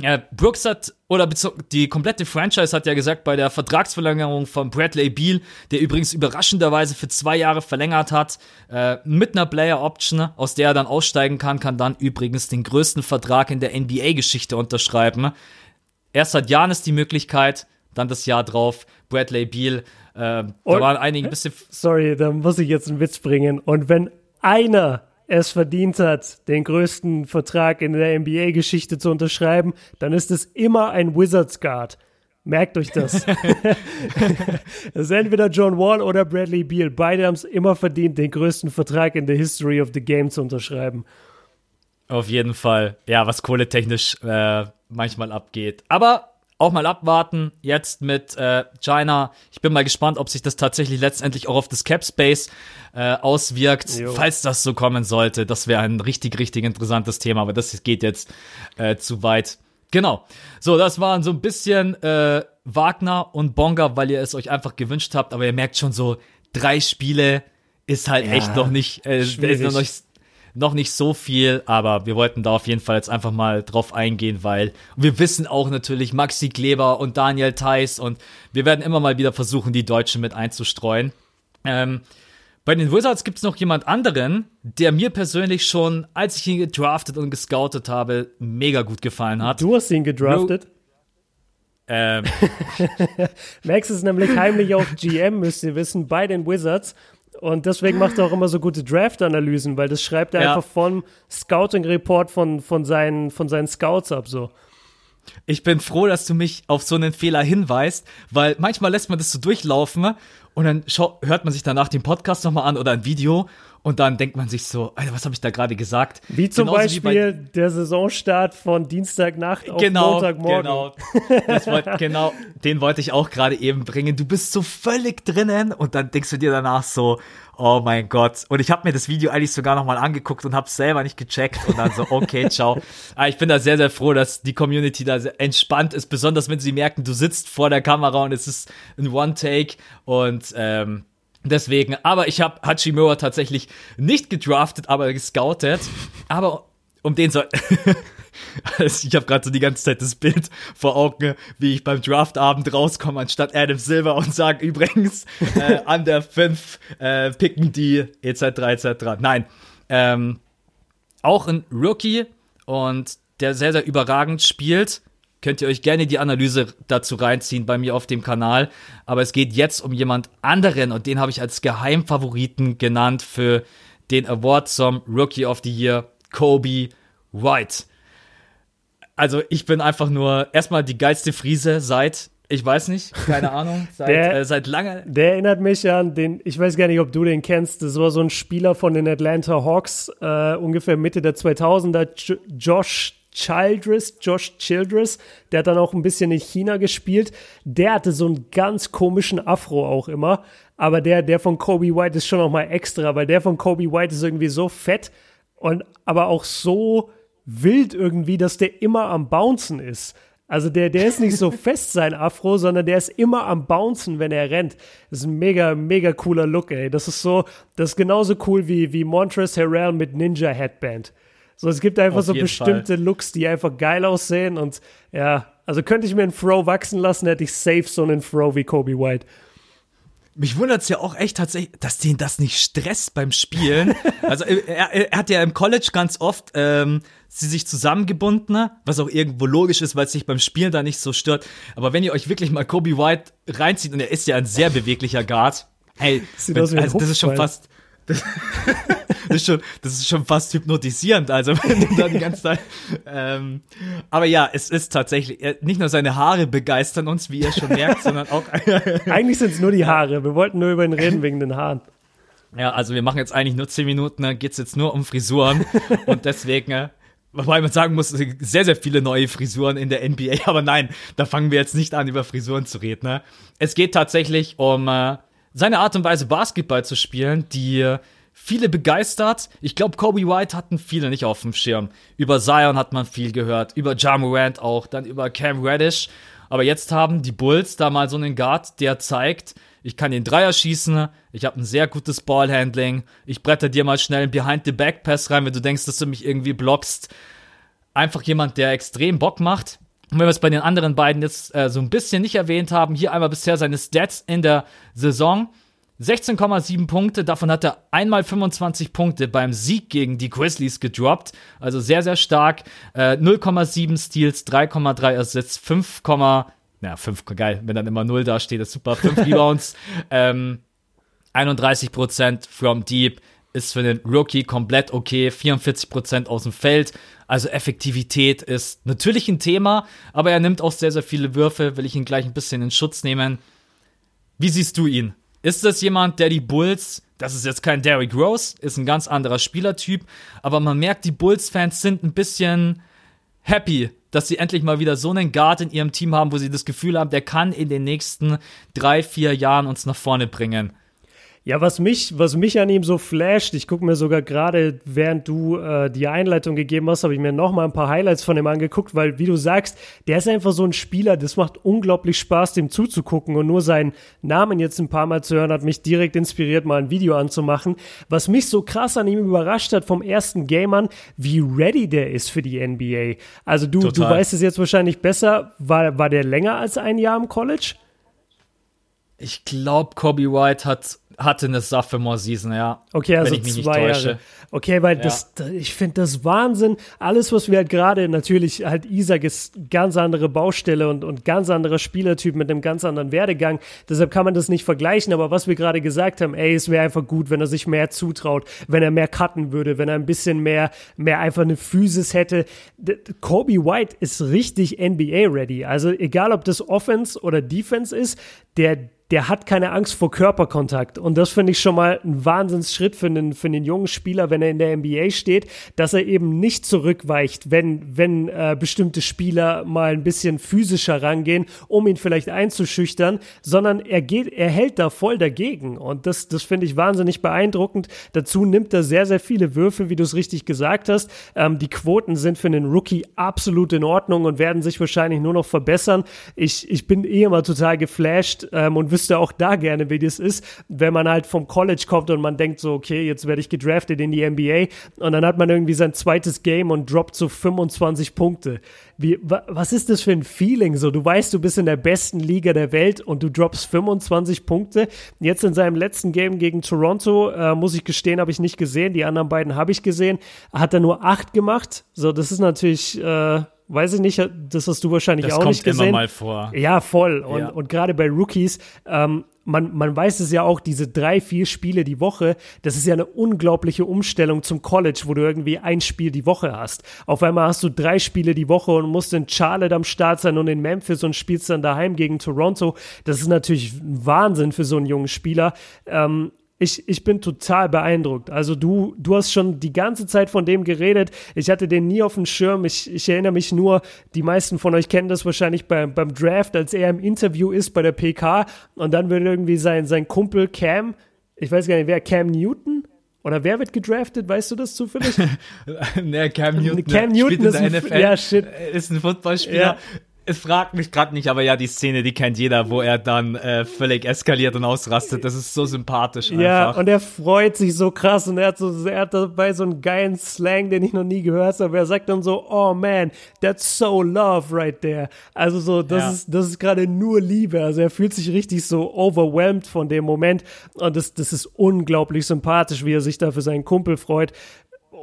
ja, Brooks hat, oder die komplette Franchise hat ja gesagt, bei der Vertragsverlängerung von Bradley Beal, der übrigens überraschenderweise für zwei Jahre verlängert hat, äh, mit einer Player Option, aus der er dann aussteigen kann, kann dann übrigens den größten Vertrag in der NBA-Geschichte unterschreiben. Erst hat Janis die Möglichkeit, dann das Jahr drauf, Bradley Beal. Äh, da waren einige ein bisschen. Sorry, da muss ich jetzt einen Witz bringen. Und wenn einer es verdient hat, den größten Vertrag in der NBA-Geschichte zu unterschreiben, dann ist es immer ein Wizards Guard. Merkt euch das. Es ist entweder John Wall oder Bradley Beal. Beide haben es immer verdient, den größten Vertrag in der History of the Game zu unterschreiben. Auf jeden Fall. Ja, was kohletechnisch äh, manchmal abgeht. Aber auch mal abwarten. Jetzt mit äh, China. Ich bin mal gespannt, ob sich das tatsächlich letztendlich auch auf das Cap Space äh, auswirkt, jo. falls das so kommen sollte. Das wäre ein richtig, richtig interessantes Thema, aber das geht jetzt äh, zu weit. Genau. So, das waren so ein bisschen äh, Wagner und Bonga, weil ihr es euch einfach gewünscht habt, aber ihr merkt schon so, drei Spiele ist halt ja, echt noch nicht, äh, ist noch nicht noch nicht so viel, aber wir wollten da auf jeden Fall jetzt einfach mal drauf eingehen, weil wir wissen auch natürlich Maxi Kleber und Daniel Theiss und wir werden immer mal wieder versuchen, die Deutschen mit einzustreuen. Ähm, bei den Wizards gibt es noch jemand anderen, der mir persönlich schon, als ich ihn gedraftet und gescoutet habe, mega gut gefallen hat. Du hast ihn gedraftet? Ähm. Max ist nämlich heimlich auch GM, müsst ihr wissen, bei den Wizards. Und deswegen macht er auch immer so gute Draft-Analysen, weil das schreibt er ja. einfach vom Scouting-Report von, von, seinen, von seinen Scouts ab, so. Ich bin froh, dass du mich auf so einen Fehler hinweist, weil manchmal lässt man das so durchlaufen und dann hört man sich danach den Podcast nochmal an oder ein Video und dann denkt man sich so, Alter, was habe ich da gerade gesagt? Wie zum Genauso Beispiel wie der Saisonstart von Dienstagnacht auf genau, Montagmorgen. Genau, wollt, genau, den wollte ich auch gerade eben bringen. Du bist so völlig drinnen und dann denkst du dir danach so, oh mein Gott. Und ich habe mir das Video eigentlich sogar nochmal angeguckt und habe selber nicht gecheckt und dann so, okay, ciao. Aber ich bin da sehr, sehr froh, dass die Community da entspannt ist, besonders wenn sie merken, du sitzt vor der Kamera und es ist ein One-Take und ähm, Deswegen, aber ich habe Hachimura tatsächlich nicht gedraftet, aber gescoutet. Aber um den soll. also ich habe gerade so die ganze Zeit das Bild vor Augen, wie ich beim Draftabend rauskomme, anstatt Adam Silver und sage übrigens, äh, an der 5 äh, picken die, etc. etc. Nein. Ähm, auch ein Rookie und der sehr, sehr überragend spielt könnt ihr euch gerne die Analyse dazu reinziehen bei mir auf dem Kanal. Aber es geht jetzt um jemand anderen und den habe ich als Geheimfavoriten genannt für den Award zum Rookie of the Year, Kobe White. also ich bin einfach nur erstmal die geilste Friese seit ich weiß nicht, keine Ahnung, seit, der, äh, seit lange. Der erinnert mich an den, ich weiß gar nicht, ob du den kennst, das war so ein Spieler von den Atlanta Hawks, äh, ungefähr Mitte der 2000er, Josh Childress, Josh Childress, der hat dann auch ein bisschen in China gespielt. Der hatte so einen ganz komischen Afro auch immer. Aber der, der von Kobe White ist schon noch mal extra, weil der von Kobe White ist irgendwie so fett und aber auch so wild irgendwie, dass der immer am Bouncen ist. Also der, der ist nicht so fest sein Afro, sondern der ist immer am Bouncen, wenn er rennt. Das ist ein mega, mega cooler Look, ey. Das ist so, das ist genauso cool wie, wie Montrezl Harrell mit Ninja Headband. So, es gibt einfach Auf so bestimmte Fall. Looks, die einfach geil aussehen und ja, also könnte ich mir einen Fro wachsen lassen, hätte ich safe so einen Fro wie Kobe White. Mich wundert es ja auch echt tatsächlich, dass den das nicht stresst beim Spielen. also er, er, hat ja im College ganz oft ähm, sie sich zusammengebunden, was auch irgendwo logisch ist, weil es sich beim Spielen da nicht so stört. Aber wenn ihr euch wirklich mal Kobe White reinzieht, und er ist ja ein sehr beweglicher Guard, hey, wenn, also das ist schon fast das, das, ist schon, das ist schon fast hypnotisierend, also wenn du da die ganze Zeit. Ähm, aber ja, es ist tatsächlich, nicht nur seine Haare begeistern uns, wie ihr schon merkt, sondern auch. eigentlich sind es nur die Haare. Wir wollten nur über ihn reden wegen den Haaren. Ja, also wir machen jetzt eigentlich nur zehn Minuten, da geht es jetzt nur um Frisuren. und deswegen, äh, Wobei man sagen muss, sehr, sehr viele neue Frisuren in der NBA. Aber nein, da fangen wir jetzt nicht an, über Frisuren zu reden. Ne? Es geht tatsächlich um äh, seine Art und Weise, Basketball zu spielen, die viele begeistert. Ich glaube, Kobe White hatten viele nicht auf dem Schirm. Über Zion hat man viel gehört, über Ja auch, dann über Cam Reddish. Aber jetzt haben die Bulls da mal so einen Guard, der zeigt, ich kann den Dreier schießen, ich habe ein sehr gutes Ballhandling, ich bretter dir mal schnell einen Behind-the-Back-Pass rein, wenn du denkst, dass du mich irgendwie blockst. Einfach jemand, der extrem Bock macht. Und wenn wir es bei den anderen beiden jetzt äh, so ein bisschen nicht erwähnt haben, hier einmal bisher seine Stats in der Saison. 16,7 Punkte, davon hat er einmal 25 Punkte beim Sieg gegen die Grizzlies gedroppt. Also sehr, sehr stark. Äh, 0,7 Steals, 3,3 Assists, 5, na, 5, geil, wenn dann immer 0 da steht, ist super. 5 Rebounds, ähm, 31% from deep, ist für den Rookie komplett okay. 44% aus dem Feld. Also Effektivität ist natürlich ein Thema, aber er nimmt auch sehr, sehr viele Würfe. Will ich ihn gleich ein bisschen in Schutz nehmen. Wie siehst du ihn? Ist das jemand, der die Bulls, das ist jetzt kein Derrick Rose, ist ein ganz anderer Spielertyp, aber man merkt, die Bulls-Fans sind ein bisschen happy, dass sie endlich mal wieder so einen Guard in ihrem Team haben, wo sie das Gefühl haben, der kann in den nächsten drei, vier Jahren uns nach vorne bringen. Ja, was mich, was mich an ihm so flasht, ich gucke mir sogar gerade, während du äh, die Einleitung gegeben hast, habe ich mir noch mal ein paar Highlights von ihm angeguckt, weil, wie du sagst, der ist einfach so ein Spieler, das macht unglaublich Spaß, dem zuzugucken und nur seinen Namen jetzt ein paar Mal zu hören, hat mich direkt inspiriert, mal ein Video anzumachen. Was mich so krass an ihm überrascht hat vom ersten Game an, wie ready der ist für die NBA. Also du, du weißt es jetzt wahrscheinlich besser, war, war der länger als ein Jahr im College? Ich glaube, Kobe White hat hatte eine Sophomore-Season, ja. Okay, also zwei Jahre. Okay, weil ja. das, ich finde das Wahnsinn. Alles, was wir halt gerade, natürlich halt Isaac ist ganz andere Baustelle und, und ganz anderer Spielertyp mit einem ganz anderen Werdegang. Deshalb kann man das nicht vergleichen. Aber was wir gerade gesagt haben, ey, es wäre einfach gut, wenn er sich mehr zutraut, wenn er mehr cutten würde, wenn er ein bisschen mehr, mehr einfach eine Physis hätte. Kobe White ist richtig NBA-ready. Also egal, ob das Offense oder Defense ist, der, der hat keine Angst vor Körperkontakt. Und das finde ich schon mal ein Wahnsinnsschritt für einen, für einen jungen Spieler, wenn er in der NBA steht, dass er eben nicht zurückweicht, wenn, wenn äh, bestimmte Spieler mal ein bisschen physischer rangehen, um ihn vielleicht einzuschüchtern, sondern er geht, er hält da voll dagegen. Und das, das finde ich wahnsinnig beeindruckend. Dazu nimmt er sehr, sehr viele Würfe, wie du es richtig gesagt hast. Ähm, die Quoten sind für einen Rookie absolut in Ordnung und werden sich wahrscheinlich nur noch verbessern. Ich, ich bin eh immer total geflasht ähm, und wüsste auch da gerne, wie das ist, wenn man halt vom College kommt und man denkt so, okay, jetzt werde ich gedraftet in die NBA und dann hat man irgendwie sein zweites Game und droppt so 25 Punkte. Wie, was ist das für ein Feeling? So, du weißt, du bist in der besten Liga der Welt und du droppst 25 Punkte. Jetzt in seinem letzten Game gegen Toronto, äh, muss ich gestehen, habe ich nicht gesehen. Die anderen beiden habe ich gesehen. Hat er nur acht gemacht. So, das ist natürlich, äh, weiß ich nicht, das hast du wahrscheinlich das auch nicht gesehen. Das kommt immer mal vor. Ja, voll. Und, ja. und gerade bei Rookies. Ähm, man, man weiß es ja auch, diese drei, vier Spiele die Woche, das ist ja eine unglaubliche Umstellung zum College, wo du irgendwie ein Spiel die Woche hast. Auf einmal hast du drei Spiele die Woche und musst in Charlotte am Start sein und in Memphis und spielst dann daheim gegen Toronto. Das ist natürlich Wahnsinn für so einen jungen Spieler. Ähm, ich, ich bin total beeindruckt. Also du, du hast schon die ganze Zeit von dem geredet. Ich hatte den nie auf dem Schirm. Ich, ich erinnere mich nur, die meisten von euch kennen das wahrscheinlich beim, beim Draft, als er im Interview ist bei der PK und dann wird irgendwie sein, sein Kumpel Cam, ich weiß gar nicht, wer, Cam Newton? Oder wer wird gedraftet? Weißt du das zufällig? ne, Cam Newton. Cam Newton ist ein, NFL, ja, shit. ist ein Footballspieler. Ja es fragt mich gerade nicht, aber ja, die Szene, die kennt jeder, wo er dann äh, völlig eskaliert und ausrastet. Das ist so sympathisch einfach. Ja, und er freut sich so krass und er hat so, er hat dabei so einen geilen Slang, den ich noch nie gehört habe. Er sagt dann so, oh man, that's so love right there. Also so, das ja. ist, das ist gerade nur Liebe. Also er fühlt sich richtig so overwhelmed von dem Moment und das, das ist unglaublich sympathisch, wie er sich da für seinen Kumpel freut.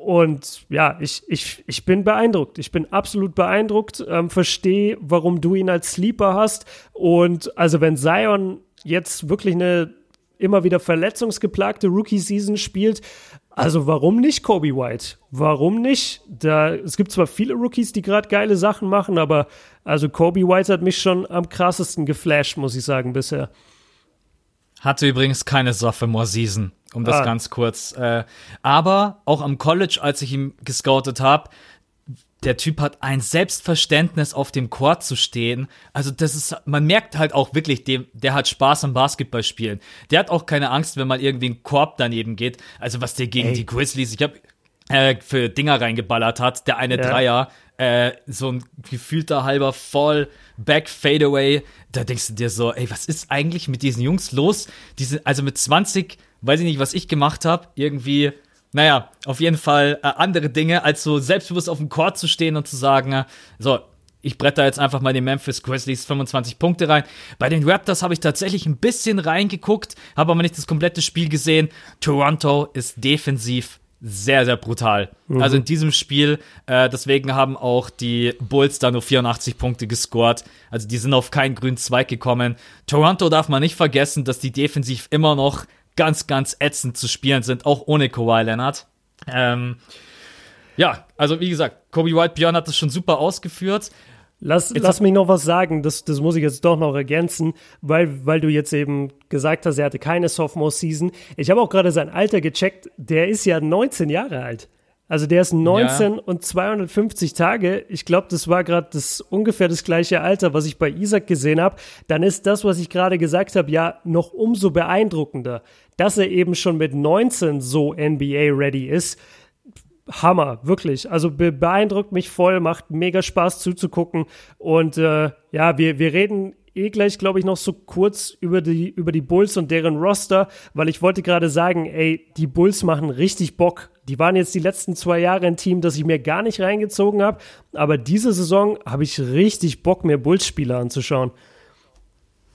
Und ja, ich, ich, ich bin beeindruckt. Ich bin absolut beeindruckt. Ähm, Verstehe, warum du ihn als Sleeper hast. Und also, wenn Zion jetzt wirklich eine immer wieder verletzungsgeplagte Rookie-Season spielt, also warum nicht Kobe White? Warum nicht? Da, es gibt zwar viele Rookies, die gerade geile Sachen machen, aber also Kobe White hat mich schon am krassesten geflasht, muss ich sagen, bisher. Hatte übrigens keine Sophomore-Season um das ah. ganz kurz. Äh, aber auch am College, als ich ihn gescoutet habe, der Typ hat ein Selbstverständnis, auf dem Court zu stehen. Also das ist, man merkt halt auch wirklich, dem, der hat Spaß am Basketballspielen. Der hat auch keine Angst, wenn mal irgendwie ein Korb daneben geht. Also was der gegen Ey. die Grizzlies, ich habe äh, für Dinger reingeballert hat, der eine ja. Dreier, äh, so ein gefühlter halber Fall Back Fadeaway. Da denkst du dir so, ey, was ist eigentlich mit diesen Jungs los? Diese, also mit 20 weiß ich nicht, was ich gemacht habe, irgendwie, naja, auf jeden Fall äh, andere Dinge, als so selbstbewusst auf dem Court zu stehen und zu sagen, äh, so, ich bretter jetzt einfach mal den Memphis Grizzlies 25 Punkte rein. Bei den Raptors habe ich tatsächlich ein bisschen reingeguckt, habe aber nicht das komplette Spiel gesehen. Toronto ist defensiv sehr, sehr brutal. Mhm. Also in diesem Spiel, äh, deswegen haben auch die Bulls da nur 84 Punkte gescored. Also die sind auf keinen grünen Zweig gekommen. Toronto darf man nicht vergessen, dass die defensiv immer noch ganz, ganz ätzend zu spielen sind, auch ohne Kawhi Leonard. Ähm, ja, also wie gesagt, Kobe White Björn hat das schon super ausgeführt. Lass, lass mich noch was sagen, das, das muss ich jetzt doch noch ergänzen, weil, weil du jetzt eben gesagt hast, er hatte keine Sophomore-Season. Ich habe auch gerade sein Alter gecheckt, der ist ja 19 Jahre alt. Also der ist 19 ja. und 250 Tage. Ich glaube, das war gerade das ungefähr das gleiche Alter, was ich bei Isaac gesehen habe. Dann ist das, was ich gerade gesagt habe, ja noch umso beeindruckender, dass er eben schon mit 19 so NBA ready ist. Hammer, wirklich. Also be beeindruckt mich voll, macht mega Spaß zuzugucken. Und äh, ja, wir, wir reden eh gleich, glaube ich, noch so kurz über die, über die Bulls und deren Roster, weil ich wollte gerade sagen, ey, die Bulls machen richtig Bock. Die waren jetzt die letzten zwei Jahre ein Team, das ich mir gar nicht reingezogen habe, aber diese Saison habe ich richtig Bock, mir Bulls-Spieler anzuschauen.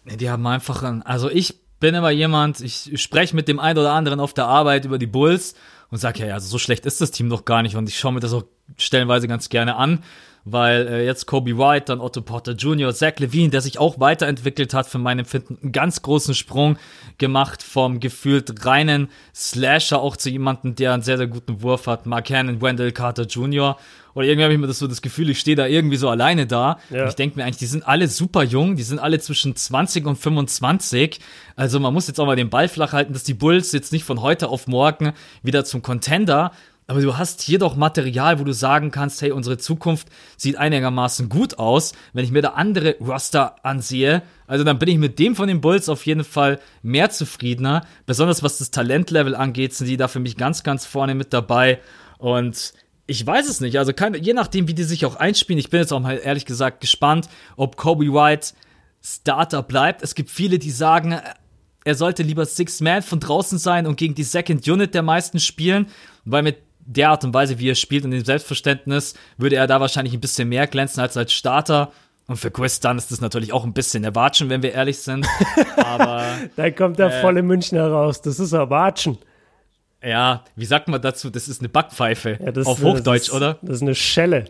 Die haben einfach, ein, also ich bin immer jemand, ich spreche mit dem einen oder anderen auf der Arbeit über die Bulls und sage, ja, also so schlecht ist das Team doch gar nicht und ich schaue mir das auch stellenweise ganz gerne an weil äh, jetzt Kobe White, dann Otto Porter Jr., Zach Levine, der sich auch weiterentwickelt hat, für mein Empfinden einen ganz großen Sprung gemacht vom gefühlt reinen Slasher auch zu jemandem, der einen sehr, sehr guten Wurf hat, Mark Cannon, Wendell Carter Jr., oder irgendwie habe ich mir das so das Gefühl, ich stehe da irgendwie so alleine da. Ja. Und ich denke mir eigentlich, die sind alle super jung, die sind alle zwischen 20 und 25. Also man muss jetzt auch mal den Ball flach halten, dass die Bulls jetzt nicht von heute auf morgen wieder zum Contender aber du hast hier doch Material, wo du sagen kannst, hey, unsere Zukunft sieht einigermaßen gut aus. Wenn ich mir da andere Roster ansehe, also dann bin ich mit dem von den Bulls auf jeden Fall mehr zufriedener. Besonders was das Talentlevel angeht, sind die da für mich ganz, ganz vorne mit dabei. Und ich weiß es nicht. Also kann, je nachdem, wie die sich auch einspielen. Ich bin jetzt auch mal ehrlich gesagt gespannt, ob Kobe White Starter bleibt. Es gibt viele, die sagen, er sollte lieber Six Man von draußen sein und gegen die Second Unit der meisten spielen, weil mit der Art und Weise, wie er spielt und dem Selbstverständnis, würde er da wahrscheinlich ein bisschen mehr glänzen als als Starter. Und für Chris Dunn ist das natürlich auch ein bisschen Erwatschen, wenn wir ehrlich sind. Aber. da kommt der äh, volle Münchner raus. Das ist Erwatschen. Ja, wie sagt man dazu? Das ist eine Backpfeife. Ja, das, Auf Hochdeutsch, das ist, oder? Das ist eine Schelle.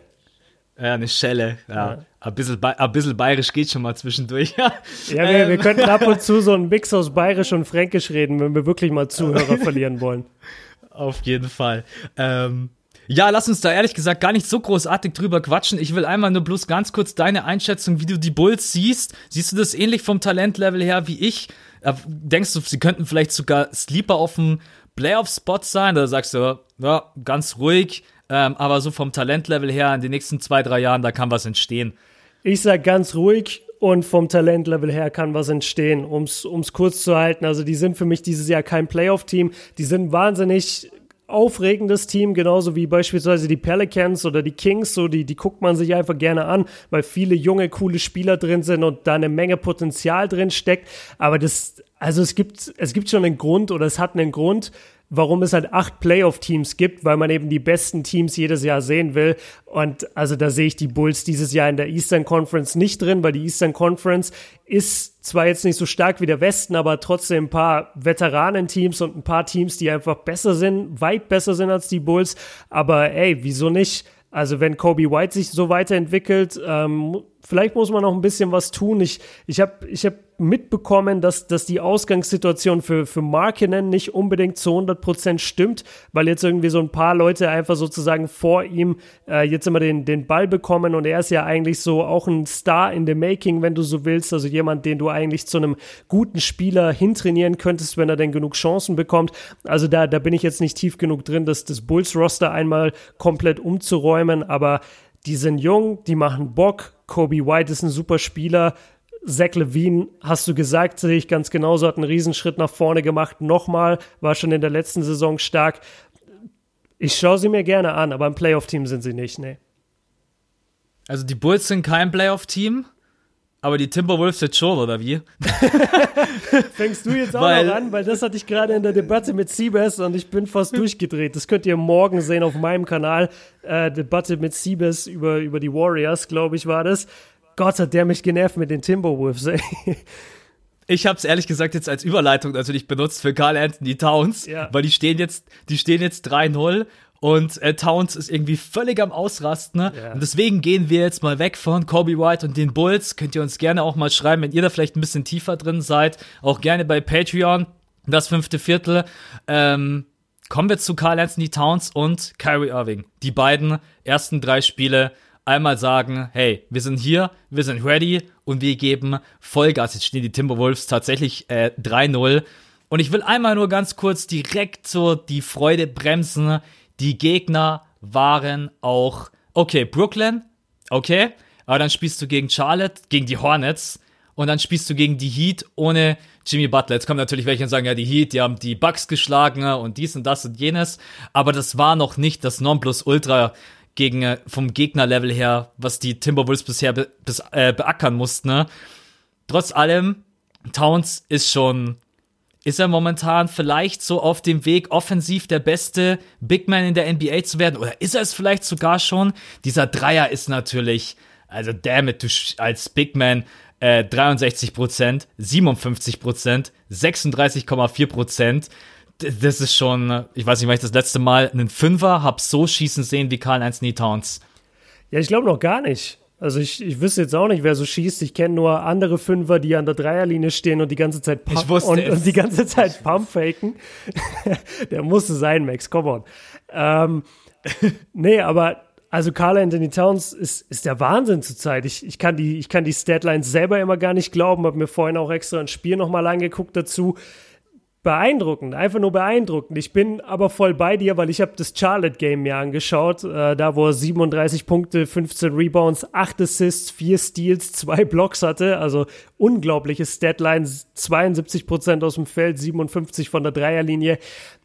Ja, eine Schelle, ja. ja. Ein bisschen, ein bisschen bayerisch geht schon mal zwischendurch. ja, wir, ähm. wir könnten ab und zu so einen Mix aus bayerisch und fränkisch reden, wenn wir wirklich mal Zuhörer verlieren wollen. Auf jeden Fall. Ähm, ja, lass uns da ehrlich gesagt gar nicht so großartig drüber quatschen. Ich will einmal nur bloß ganz kurz deine Einschätzung, wie du die Bulls siehst. Siehst du das ähnlich vom Talentlevel her wie ich? Äh, denkst du, sie könnten vielleicht sogar Sleeper auf dem Playoff-Spot sein? Oder sagst du, ja, ganz ruhig, ähm, aber so vom Talentlevel her in den nächsten zwei, drei Jahren, da kann was entstehen. Ich sag ganz ruhig und vom Talentlevel her kann was entstehen, ums ums kurz zu halten. Also die sind für mich dieses Jahr kein Playoff-Team. Die sind wahnsinnig aufregendes Team, genauso wie beispielsweise die Pelicans oder die Kings, so die, die guckt man sich einfach gerne an, weil viele junge, coole Spieler drin sind und da eine Menge Potenzial drin steckt. Aber das, also es gibt, es gibt schon einen Grund oder es hat einen Grund, warum es halt acht Playoff-Teams gibt, weil man eben die besten Teams jedes Jahr sehen will. Und also da sehe ich die Bulls dieses Jahr in der Eastern Conference nicht drin, weil die Eastern Conference ist zwar jetzt nicht so stark wie der Westen, aber trotzdem ein paar Veteranenteams und ein paar Teams, die einfach besser sind, weit besser sind als die Bulls. Aber ey, wieso nicht? Also wenn Kobe White sich so weiterentwickelt, ähm, vielleicht muss man noch ein bisschen was tun. Ich, ich habe ich hab mitbekommen, dass, dass die Ausgangssituation für, für Markinen nicht unbedingt zu 100 Prozent stimmt, weil jetzt irgendwie so ein paar Leute einfach sozusagen vor ihm äh, jetzt immer den, den Ball bekommen und er ist ja eigentlich so auch ein Star in the making, wenn du so willst, also jemand, den du eigentlich zu einem guten Spieler hintrainieren könntest, wenn er denn genug Chancen bekommt. Also da, da bin ich jetzt nicht tief genug drin, das, das Bulls-Roster einmal komplett umzuräumen, aber die sind jung, die machen Bock. Kobe White ist ein super Spieler. Zach Levine, hast du gesagt, sehe ich ganz genauso, hat einen Riesenschritt nach vorne gemacht. Nochmal, war schon in der letzten Saison stark. Ich schaue sie mir gerne an, aber ein Playoff-Team sind sie nicht, nee. Also die Bulls sind kein Playoff-Team, aber die Timberwolves jetzt schon, oder wie? Fängst du jetzt auch weil, noch an, weil das hatte ich gerade in der Debatte mit Siebes und ich bin fast durchgedreht. Das könnt ihr morgen sehen auf meinem Kanal. Äh, Debatte mit Siebes über, über die Warriors, glaube ich, war das. Gott hat der mich genervt mit den Timberwolves, ey. Ich habe es ehrlich gesagt jetzt als Überleitung natürlich benutzt für Carl Anthony Towns, ja. weil die stehen jetzt, die stehen jetzt 3-0 und äh, Towns ist irgendwie völlig am Ausrasten. Ne? Ja. Und deswegen gehen wir jetzt mal weg von Kobe White und den Bulls. Könnt ihr uns gerne auch mal schreiben, wenn ihr da vielleicht ein bisschen tiefer drin seid. Auch gerne bei Patreon, das fünfte Viertel. Ähm, kommen wir zu Carl Anthony Towns und Kyrie Irving. Die beiden ersten drei Spiele einmal sagen, hey, wir sind hier, wir sind ready und wir geben Vollgas. Jetzt stehen die Timberwolves tatsächlich äh, 3-0. Und ich will einmal nur ganz kurz direkt so die Freude bremsen. Die Gegner waren auch, okay, Brooklyn, okay, aber dann spielst du gegen Charlotte, gegen die Hornets und dann spielst du gegen die Heat ohne Jimmy Butler. Jetzt kommen natürlich welche und sagen, ja, die Heat, die haben die Bucks geschlagen und dies und das und jenes, aber das war noch nicht das Nonplusultra gegen, äh, vom Gegnerlevel her, was die Timberwolves bisher be, bis, äh, beackern mussten. Ne? Trotz allem, Towns ist schon, ist er momentan vielleicht so auf dem Weg, offensiv der beste Big Man in der NBA zu werden? Oder ist er es vielleicht sogar schon? Dieser Dreier ist natürlich, also damn it, du als Big Man äh, 63% 57% 36,4% das ist schon, ich weiß nicht, weil ich das letzte Mal einen Fünfer hab so schießen sehen wie Carl Anthony Towns. Ja, ich glaube noch gar nicht. Also ich, ich wüsste jetzt auch nicht, wer so schießt. Ich kenne nur andere Fünfer, die an der Dreierlinie stehen und die ganze Zeit Pump und, und, die ganze Zeit Pump faken. der musste sein, Max, come on. Ähm, nee, aber also Carl Anthony Towns ist, ist der Wahnsinn zurzeit. Ich, ich, kann die, ich kann die Statlines selber immer gar nicht glauben. Habe mir vorhin auch extra ein Spiel nochmal angeguckt dazu beeindruckend, einfach nur beeindruckend. Ich bin aber voll bei dir, weil ich habe das Charlotte Game mir angeschaut, äh, da wo er 37 Punkte, 15 Rebounds, 8 Assists, 4 Steals, 2 Blocks hatte, also unglaubliches Statline, 72 Prozent aus dem Feld, 57 von der Dreierlinie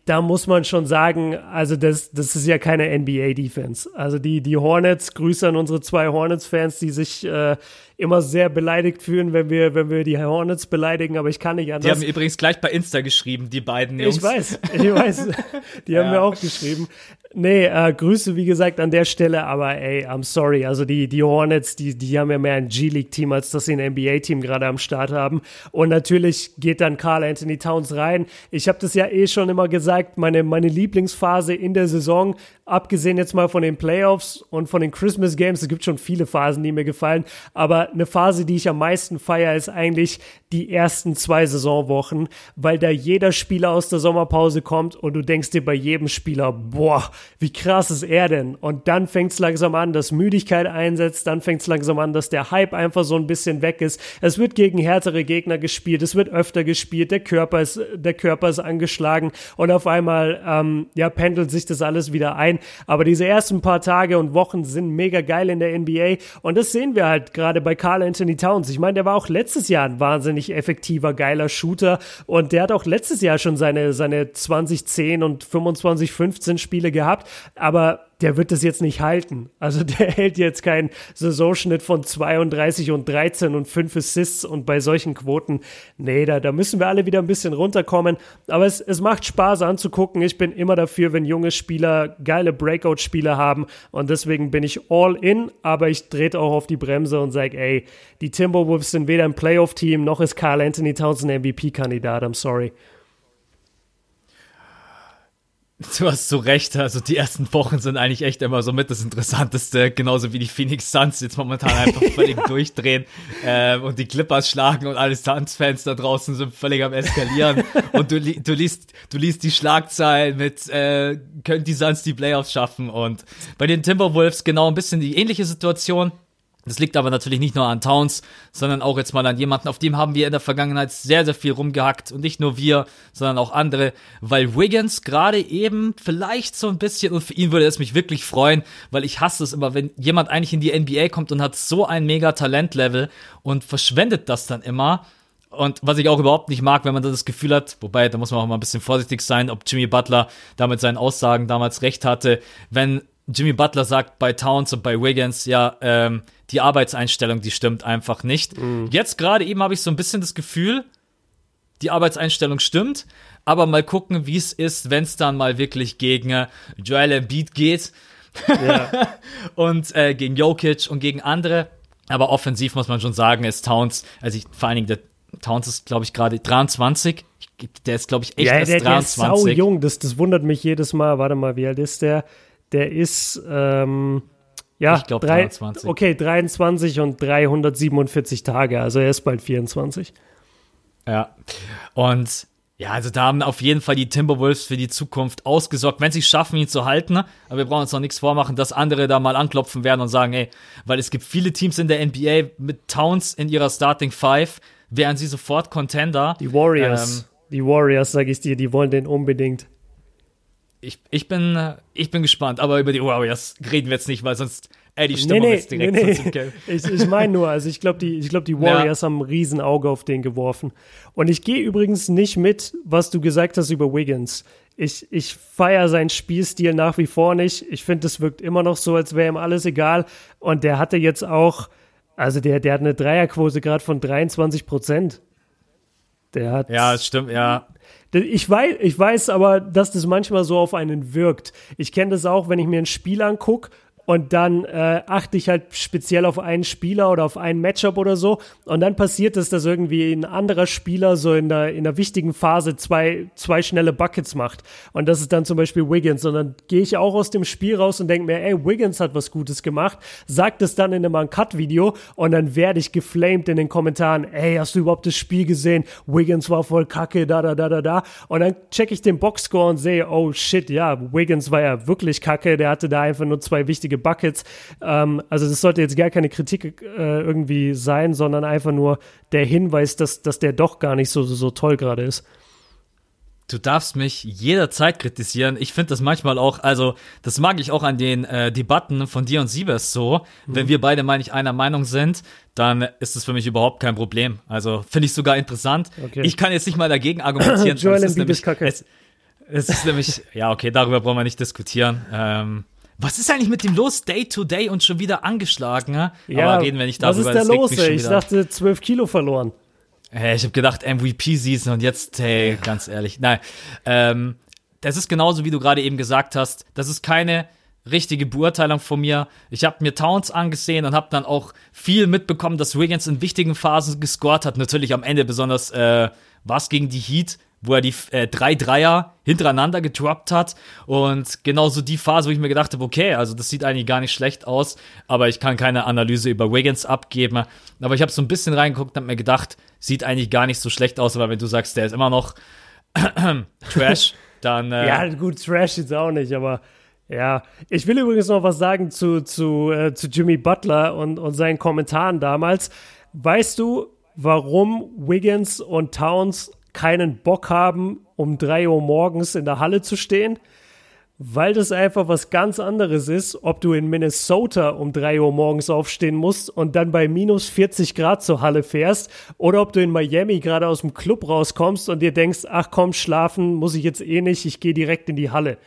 da muss man schon sagen, also das, das ist ja keine NBA-Defense. Also die, die Hornets, Grüße an unsere zwei Hornets-Fans, die sich äh, immer sehr beleidigt fühlen, wenn wir, wenn wir die Hornets beleidigen, aber ich kann nicht anders. Die haben übrigens gleich bei Insta geschrieben, die beiden Jungs. Ich weiß, ich weiß. Die haben ja. mir auch geschrieben. Nee, äh, Grüße wie gesagt an der Stelle, aber ey, I'm sorry. Also die, die Hornets, die, die haben ja mehr ein G-League-Team, als dass sie ein NBA-Team gerade am Start haben. Und natürlich geht dann Carl Anthony Towns rein. Ich habe das ja eh schon immer gesagt, meine, meine Lieblingsphase in der Saison, abgesehen jetzt mal von den Playoffs und von den Christmas Games, es gibt schon viele Phasen, die mir gefallen, aber eine Phase, die ich am meisten feiere, ist eigentlich die ersten zwei Saisonwochen, weil da jeder Spieler aus der Sommerpause kommt und du denkst dir bei jedem Spieler, boah, wie krass ist er denn? Und dann fängt es langsam an, dass Müdigkeit einsetzt, dann fängt es langsam an, dass der Hype einfach so ein bisschen weg ist. Es wird gegen härtere Gegner gespielt, es wird öfter gespielt, der Körper ist, der Körper ist angeschlagen und auf einmal, ähm, ja, pendelt sich das alles wieder ein. Aber diese ersten paar Tage und Wochen sind mega geil in der NBA und das sehen wir halt gerade bei Carl Anthony Towns. Ich meine, der war auch letztes Jahr ein wahnsinnig effektiver, geiler Shooter und der hat auch letztes Jahr schon seine, seine 2010 und 25, 15 Spiele gehabt gehabt, aber der wird das jetzt nicht halten. Also der hält jetzt keinen Saisonschnitt von 32 und 13 und 5 Assists und bei solchen Quoten, nee, da, da müssen wir alle wieder ein bisschen runterkommen. Aber es, es macht Spaß anzugucken. Ich bin immer dafür, wenn junge Spieler geile Breakout-Spiele haben und deswegen bin ich all in, aber ich drehe auch auf die Bremse und sage, ey, die Timberwolves sind weder ein Playoff-Team, noch ist Carl Anthony Towns ein MVP-Kandidat, I'm sorry. Du hast so recht, also die ersten Wochen sind eigentlich echt immer so mit das Interessanteste, genauso wie die Phoenix Suns jetzt momentan einfach völlig durchdrehen äh, und die Clippers schlagen und alle Suns-Fans da draußen sind völlig am eskalieren. Und du, du, liest, du liest die Schlagzeilen mit, äh, können die Suns die Playoffs schaffen? Und bei den Timberwolves genau ein bisschen die ähnliche Situation das liegt aber natürlich nicht nur an Towns, sondern auch jetzt mal an jemanden, auf dem haben wir in der Vergangenheit sehr, sehr viel rumgehackt. Und nicht nur wir, sondern auch andere, weil Wiggins gerade eben vielleicht so ein bisschen, und für ihn würde es mich wirklich freuen, weil ich hasse es immer, wenn jemand eigentlich in die NBA kommt und hat so ein mega Talentlevel und verschwendet das dann immer. Und was ich auch überhaupt nicht mag, wenn man das Gefühl hat, wobei, da muss man auch mal ein bisschen vorsichtig sein, ob Jimmy Butler damit seinen Aussagen damals recht hatte, wenn Jimmy Butler sagt bei Towns und bei Wiggins, ja, ähm, die Arbeitseinstellung, die stimmt einfach nicht. Mhm. Jetzt gerade eben habe ich so ein bisschen das Gefühl, die Arbeitseinstellung stimmt, aber mal gucken, wie es ist, wenn es dann mal wirklich gegen äh, Joel Embiid geht ja. und äh, gegen Jokic und gegen andere. Aber offensiv muss man schon sagen, ist Towns, also ich, vor allen Dingen der Towns ist, glaube ich, gerade 23. Der ist, glaube ich, echt ja, erst der, 23. Der ist sau jung, das, das wundert mich jedes Mal. Warte mal, wie alt ist der? Der ist, ähm, ja, ich glaube 23. Okay, 23 und 347 Tage, also er ist bald 24. Ja. Und ja, also da haben auf jeden Fall die Timberwolves für die Zukunft ausgesorgt, wenn sie es schaffen, ihn zu halten. Aber wir brauchen uns noch nichts vormachen, dass andere da mal anklopfen werden und sagen, ey, weil es gibt viele Teams in der NBA mit Towns in ihrer Starting Five, wären sie sofort Contender. Die Warriors. Ähm, die Warriors, sag ich dir, die wollen den unbedingt ich, ich, bin, ich bin gespannt, aber über die Warriors reden wir jetzt nicht, weil sonst ey, die Stimmung nee, nee, ist direkt nee, nee. Ich, ich meine nur, also ich glaube, die, glaub, die Warriors ja. haben ein Riesenauge auf den geworfen. Und ich gehe übrigens nicht mit, was du gesagt hast über Wiggins. Ich, ich feiere seinen Spielstil nach wie vor nicht. Ich finde, es wirkt immer noch so, als wäre ihm alles egal. Und der hatte jetzt auch, also der, der hat eine Dreierquote gerade von 23 Prozent. Der hat. Ja, stimmt, ja. Ich weiß, ich weiß aber, dass das manchmal so auf einen wirkt. Ich kenne das auch, wenn ich mir ein Spiel angucke und dann äh, achte ich halt speziell auf einen Spieler oder auf ein Matchup oder so. Und dann passiert es, dass irgendwie ein anderer Spieler so in der, in der wichtigen Phase zwei, zwei schnelle Buckets macht. Und das ist dann zum Beispiel Wiggins. Und dann gehe ich auch aus dem Spiel raus und denke mir, ey, Wiggins hat was Gutes gemacht, sagt es dann in einem Uncut-Video und dann werde ich geflamed in den Kommentaren, ey, hast du überhaupt das Spiel gesehen? Wiggins war voll kacke, da, da, da, da, da. Und dann checke ich den Boxscore und sehe, oh shit, ja, Wiggins war ja wirklich kacke, der hatte da einfach nur zwei wichtige Buckets. Ähm, also das sollte jetzt gar keine Kritik äh, irgendwie sein, sondern einfach nur der Hinweis, dass, dass der doch gar nicht so, so, so toll gerade ist. Du darfst mich jederzeit kritisieren. Ich finde das manchmal auch, also das mag ich auch an den äh, Debatten von dir und Siebers so. Mhm. Wenn wir beide mal nicht einer Meinung sind, dann ist es für mich überhaupt kein Problem. Also finde ich sogar interessant. Okay. Ich kann jetzt nicht mal dagegen argumentieren. Joel Embiid ist kacke. Es, es ist nämlich, ja okay, darüber brauchen wir nicht diskutieren. Ähm, was ist eigentlich mit dem los? Day to Day und schon wieder angeschlagen. Ja, Aber reden wir nicht darüber. Was ist da los, ey? Ich dachte, 12 Kilo verloren. Hey, ich habe gedacht, MVP-Season und jetzt, hey, ganz ehrlich. Nein. Ähm, das ist genauso, wie du gerade eben gesagt hast. Das ist keine richtige Beurteilung von mir. Ich habe mir Towns angesehen und habe dann auch viel mitbekommen, dass Wiggins in wichtigen Phasen gescored hat. Natürlich am Ende besonders äh, was gegen die Heat, wo er die äh, drei Dreier hintereinander gedroppt hat. Und genauso die Phase, wo ich mir gedacht habe, okay, also das sieht eigentlich gar nicht schlecht aus, aber ich kann keine Analyse über Wiggins abgeben. Aber ich habe so ein bisschen reingeguckt und habe mir gedacht, sieht eigentlich gar nicht so schlecht aus, aber wenn du sagst, der ist immer noch Trash, dann. Äh ja, gut, Trash jetzt auch nicht, aber ja, ich will übrigens noch was sagen zu, zu, äh, zu Jimmy Butler und, und seinen Kommentaren damals. Weißt du, warum Wiggins und Towns keinen Bock haben, um 3 Uhr morgens in der Halle zu stehen? Weil das einfach was ganz anderes ist, ob du in Minnesota um 3 Uhr morgens aufstehen musst und dann bei minus 40 Grad zur Halle fährst oder ob du in Miami gerade aus dem Club rauskommst und dir denkst, ach komm, schlafen muss ich jetzt eh nicht, ich gehe direkt in die Halle.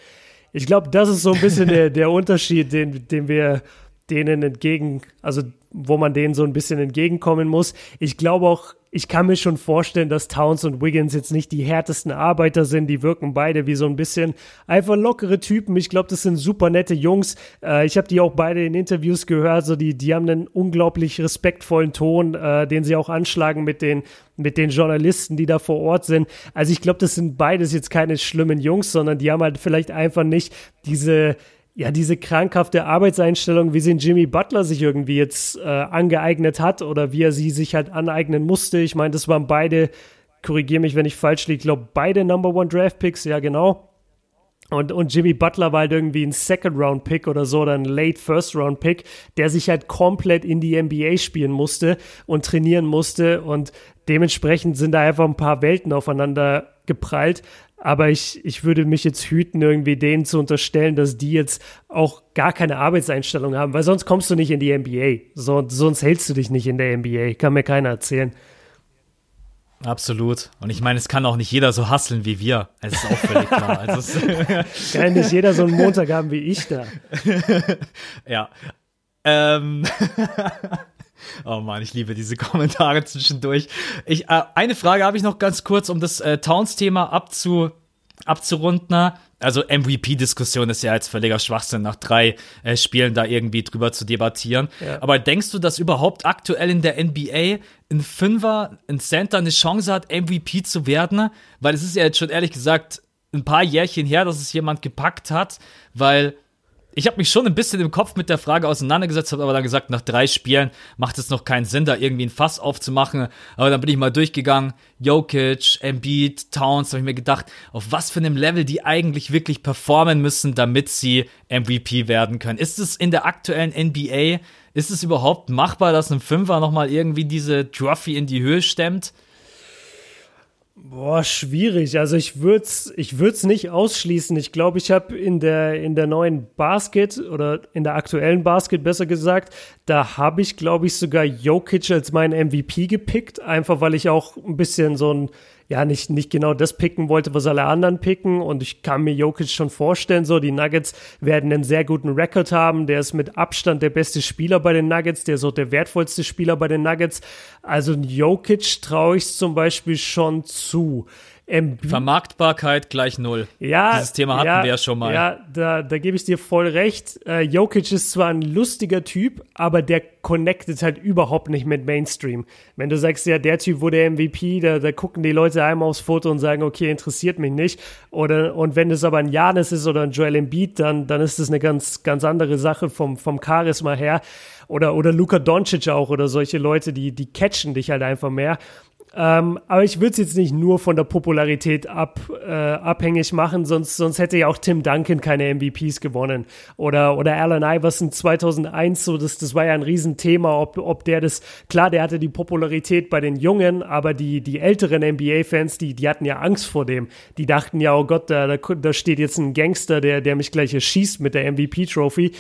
Ich glaube, das ist so ein bisschen der, der Unterschied, den, den wir denen entgegen, also wo man denen so ein bisschen entgegenkommen muss. Ich glaube auch, ich kann mir schon vorstellen, dass Towns und Wiggins jetzt nicht die härtesten Arbeiter sind. Die wirken beide wie so ein bisschen einfach lockere Typen. Ich glaube, das sind super nette Jungs. Äh, ich habe die auch beide in Interviews gehört. So die, die haben einen unglaublich respektvollen Ton, äh, den sie auch anschlagen mit den, mit den Journalisten, die da vor Ort sind. Also ich glaube, das sind beides jetzt keine schlimmen Jungs, sondern die haben halt vielleicht einfach nicht diese ja, diese krankhafte Arbeitseinstellung, wie sie in Jimmy Butler sich irgendwie jetzt äh, angeeignet hat oder wie er sie sich halt aneignen musste. Ich meine, das waren beide, korrigiere mich, wenn ich falsch liege, glaube beide Number One Draft Picks, ja genau. Und, und Jimmy Butler war halt irgendwie ein Second-Round-Pick oder so, oder ein Late First-Round-Pick, der sich halt komplett in die NBA spielen musste und trainieren musste. Und dementsprechend sind da einfach ein paar Welten aufeinander geprallt. Aber ich, ich würde mich jetzt hüten, irgendwie denen zu unterstellen, dass die jetzt auch gar keine Arbeitseinstellung haben, weil sonst kommst du nicht in die NBA. So, sonst hältst du dich nicht in der NBA. Kann mir keiner erzählen. Absolut. Und ich meine, es kann auch nicht jeder so hasseln wie wir. Es ist auch völlig klar. Also kann nicht jeder so einen Montag haben wie ich da. ja. Ähm. Oh Mann, ich liebe diese Kommentare zwischendurch. Ich, äh, eine Frage habe ich noch ganz kurz, um das äh, Towns-Thema abzu, abzurunden. Also MVP-Diskussion ist ja jetzt völliger Schwachsinn, nach drei äh, Spielen da irgendwie drüber zu debattieren. Ja. Aber denkst du, dass überhaupt aktuell in der NBA ein Fünfer, ein Center eine Chance hat, MVP zu werden? Weil es ist ja jetzt schon ehrlich gesagt ein paar Jährchen her, dass es jemand gepackt hat, weil ich habe mich schon ein bisschen im Kopf mit der Frage auseinandergesetzt, habe aber dann gesagt, nach drei Spielen macht es noch keinen Sinn, da irgendwie ein Fass aufzumachen. Aber dann bin ich mal durchgegangen, Jokic, Embiid, Towns, habe ich mir gedacht, auf was für einem Level die eigentlich wirklich performen müssen, damit sie MVP werden können. Ist es in der aktuellen NBA, ist es überhaupt machbar, dass ein Fünfer nochmal irgendwie diese Trophy in die Höhe stemmt? Boah, schwierig. Also ich würde es ich würd's nicht ausschließen. Ich glaube, ich habe in der, in der neuen Basket oder in der aktuellen Basket besser gesagt, da habe ich, glaube ich, sogar Jokic als meinen MVP gepickt, einfach weil ich auch ein bisschen so ein ja nicht, nicht genau das picken wollte, was alle anderen picken. Und ich kann mir Jokic schon vorstellen, so die Nuggets werden einen sehr guten Rekord haben. Der ist mit Abstand der beste Spieler bei den Nuggets, der ist auch der wertvollste Spieler bei den Nuggets. Also Jokic traue ich zum Beispiel schon zu. Embiid. Vermarktbarkeit gleich null. Ja. Dieses Thema hatten ja, wir ja schon mal. Ja, da, da gebe ich dir voll recht. Äh, Jokic ist zwar ein lustiger Typ, aber der connectet halt überhaupt nicht mit Mainstream. Wenn du sagst, ja, der Typ wurde MVP, da, da gucken die Leute einmal aufs Foto und sagen, okay, interessiert mich nicht. Oder, und wenn es aber ein Janis ist oder ein Joel Embiid, dann, dann ist das eine ganz, ganz andere Sache vom, vom Charisma her. Oder, oder Luka Doncic auch oder solche Leute, die, die catchen dich halt einfach mehr. Ähm, aber ich würde es jetzt nicht nur von der Popularität ab, äh, abhängig machen, sonst, sonst hätte ja auch Tim Duncan keine MVPs gewonnen. Oder, oder Allen Iverson 2001, so das, das war ja ein Riesenthema, ob, ob der das, klar, der hatte die Popularität bei den Jungen, aber die, die älteren NBA-Fans, die, die hatten ja Angst vor dem. Die dachten ja, oh Gott, da, da, da steht jetzt ein Gangster, der, der mich gleich erschießt mit der MVP-Trophy.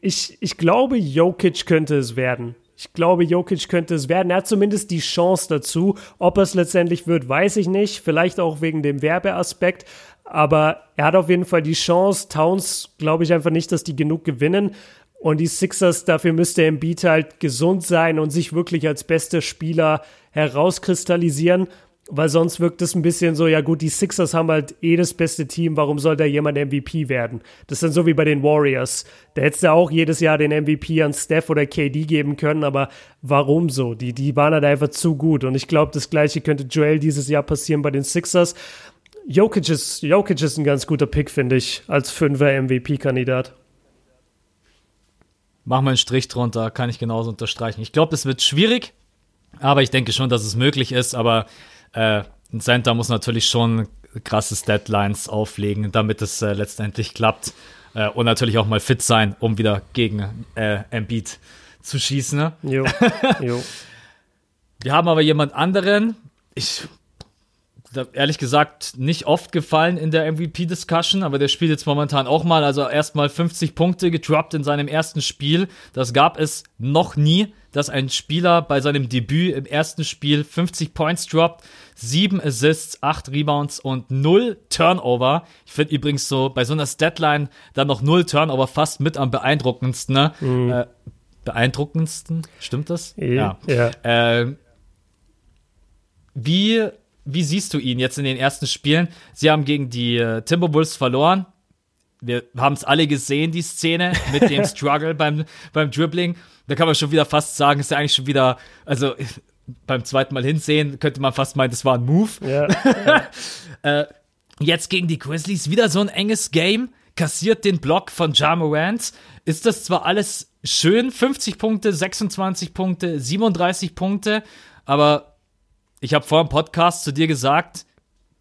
Ich, ich glaube, Jokic könnte es werden. Ich glaube, Jokic könnte es werden. Er hat zumindest die Chance dazu. Ob es letztendlich wird, weiß ich nicht. Vielleicht auch wegen dem Werbeaspekt. Aber er hat auf jeden Fall die Chance. Towns glaube ich einfach nicht, dass die genug gewinnen. Und die Sixers, dafür müsste Embiid halt gesund sein und sich wirklich als bester Spieler herauskristallisieren. Weil sonst wirkt es ein bisschen so, ja gut, die Sixers haben halt eh das beste Team, warum soll da jemand MVP werden? Das ist dann so wie bei den Warriors. Da hättest du auch jedes Jahr den MVP an Steph oder KD geben können, aber warum so? Die, die waren halt einfach zu gut und ich glaube, das gleiche könnte Joel dieses Jahr passieren bei den Sixers. Jokic ist, Jokic ist ein ganz guter Pick, finde ich, als Fünfer MVP-Kandidat. Mach mal einen Strich drunter, kann ich genauso unterstreichen. Ich glaube, es wird schwierig, aber ich denke schon, dass es möglich ist, aber äh, ein Center muss natürlich schon krasse Deadlines auflegen, damit es äh, letztendlich klappt. Äh, und natürlich auch mal fit sein, um wieder gegen äh, Embiid zu schießen. Ne? Jo. jo. Wir haben aber jemand anderen. Ich ehrlich gesagt nicht oft gefallen in der MVP-Discussion, aber der spielt jetzt momentan auch mal. Also erstmal 50 Punkte gedroppt in seinem ersten Spiel. Das gab es noch nie, dass ein Spieler bei seinem Debüt im ersten Spiel 50 Points droppt, 7 Assists, 8 Rebounds und 0 Turnover. Ich finde übrigens so bei so einer Statline dann noch 0 Turnover fast mit am beeindruckendsten. Ne? Mhm. Äh, beeindruckendsten, stimmt das? Ja. ja. Äh, wie wie siehst du ihn jetzt in den ersten Spielen? Sie haben gegen die äh, Timberwolves verloren. Wir haben es alle gesehen, die Szene mit dem Struggle beim, beim Dribbling. Da kann man schon wieder fast sagen, ist ja eigentlich schon wieder, also beim zweiten Mal hinsehen, könnte man fast meinen, das war ein Move. Ja, ja. äh, jetzt gegen die Grizzlies wieder so ein enges Game, kassiert den Block von Ja Morant. Ist das zwar alles schön, 50 Punkte, 26 Punkte, 37 Punkte, aber ich habe vor dem Podcast zu dir gesagt,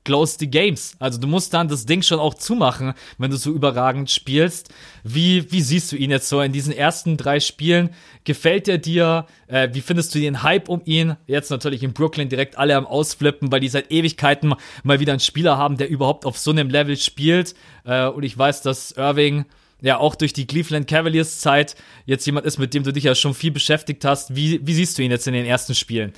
close the games. Also du musst dann das Ding schon auch zumachen, wenn du so überragend spielst. Wie, wie siehst du ihn jetzt so in diesen ersten drei Spielen? Gefällt er dir? Äh, wie findest du den Hype um ihn? Jetzt natürlich in Brooklyn direkt alle am Ausflippen, weil die seit Ewigkeiten mal wieder einen Spieler haben, der überhaupt auf so einem Level spielt. Äh, und ich weiß, dass Irving ja auch durch die Cleveland Cavaliers Zeit jetzt jemand ist, mit dem du dich ja schon viel beschäftigt hast. Wie, wie siehst du ihn jetzt in den ersten Spielen?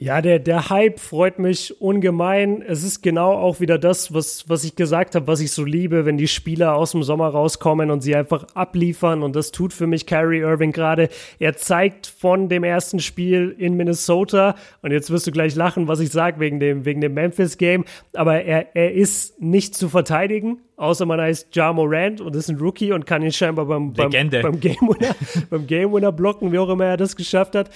Ja, der, der Hype freut mich ungemein. Es ist genau auch wieder das, was, was ich gesagt habe, was ich so liebe, wenn die Spieler aus dem Sommer rauskommen und sie einfach abliefern. Und das tut für mich Kyrie Irving gerade. Er zeigt von dem ersten Spiel in Minnesota, und jetzt wirst du gleich lachen, was ich sage wegen dem, wegen dem Memphis-Game, aber er, er ist nicht zu verteidigen außer man heißt Ja Morant und ist ein Rookie und kann ihn scheinbar beim, beim, beim Game Winner, beim Game Winner blocken, wie auch immer er das geschafft hat.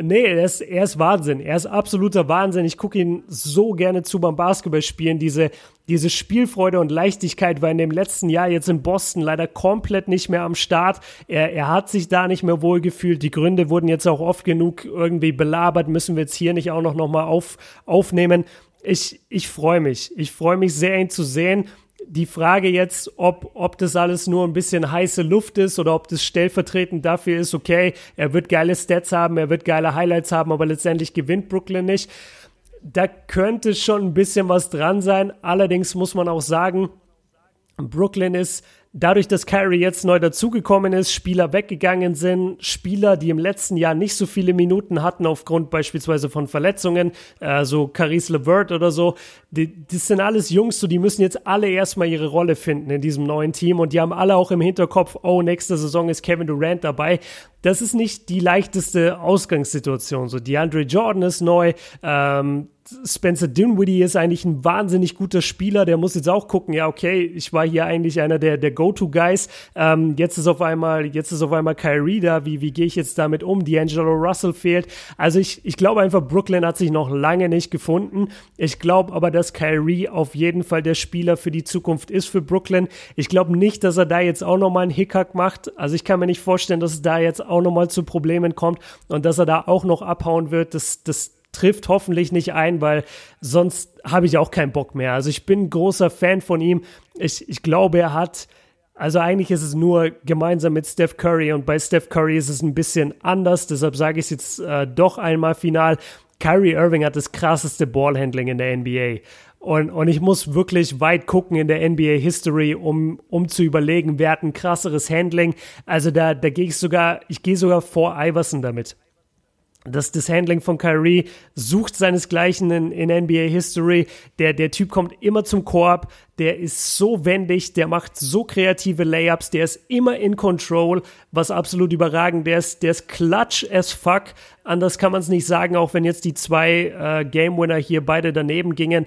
Nee, er ist, er ist Wahnsinn. Er ist absoluter Wahnsinn. Ich gucke ihn so gerne zu beim Basketballspielen. Diese, diese Spielfreude und Leichtigkeit war in dem letzten Jahr jetzt in Boston leider komplett nicht mehr am Start. Er, er hat sich da nicht mehr wohl gefühlt. Die Gründe wurden jetzt auch oft genug irgendwie belabert. Müssen wir jetzt hier nicht auch noch, noch mal auf, aufnehmen. Ich, ich freue mich. Ich freue mich sehr, ihn zu sehen die Frage jetzt, ob, ob das alles nur ein bisschen heiße Luft ist oder ob das stellvertretend dafür ist, okay, er wird geile Stats haben, er wird geile Highlights haben, aber letztendlich gewinnt Brooklyn nicht. Da könnte schon ein bisschen was dran sein. Allerdings muss man auch sagen, Brooklyn ist dadurch, dass Kyrie jetzt neu dazugekommen ist, Spieler weggegangen sind, Spieler, die im letzten Jahr nicht so viele Minuten hatten aufgrund beispielsweise von Verletzungen, äh, so Caris LeVert oder so, die, das sind alles Jungs, so die müssen jetzt alle erstmal ihre Rolle finden in diesem neuen Team und die haben alle auch im Hinterkopf, oh, nächste Saison ist Kevin Durant dabei. Das ist nicht die leichteste Ausgangssituation. So, DeAndre Jordan ist neu, ähm, Spencer Dinwiddie ist eigentlich ein wahnsinnig guter Spieler. Der muss jetzt auch gucken, ja, okay, ich war hier eigentlich einer der, der Go-To-Guys. Ähm, jetzt ist auf einmal, jetzt ist auf einmal Kyrie da. Wie, wie gehe ich jetzt damit um? D'Angelo Russell fehlt. Also ich, ich glaube einfach, Brooklyn hat sich noch lange nicht gefunden. Ich glaube aber, dass Kyrie auf jeden Fall der Spieler für die Zukunft ist für Brooklyn. Ich glaube nicht, dass er da jetzt auch nochmal einen Hickhack macht. Also ich kann mir nicht vorstellen, dass es da jetzt auch nochmal zu Problemen kommt und dass er da auch noch abhauen wird. Das, das, trifft hoffentlich nicht ein, weil sonst habe ich auch keinen Bock mehr. Also ich bin großer Fan von ihm. Ich, ich glaube, er hat, also eigentlich ist es nur gemeinsam mit Steph Curry und bei Steph Curry ist es ein bisschen anders, deshalb sage ich es jetzt äh, doch einmal final. Kyrie Irving hat das krasseste Ballhandling in der NBA. Und, und ich muss wirklich weit gucken in der NBA History, um, um zu überlegen, wer hat ein krasseres Handling. Also da, da gehe ich sogar, ich gehe sogar vor Iverson damit. Das, das Handling von Kyrie sucht seinesgleichen in, in NBA History. Der, der Typ kommt immer zum Korb, der ist so wendig, der macht so kreative Layups, der ist immer in Control, was absolut überragend. Der ist, der ist clutch as fuck. Anders kann man es nicht sagen, auch wenn jetzt die zwei äh, Game Winner hier beide daneben gingen.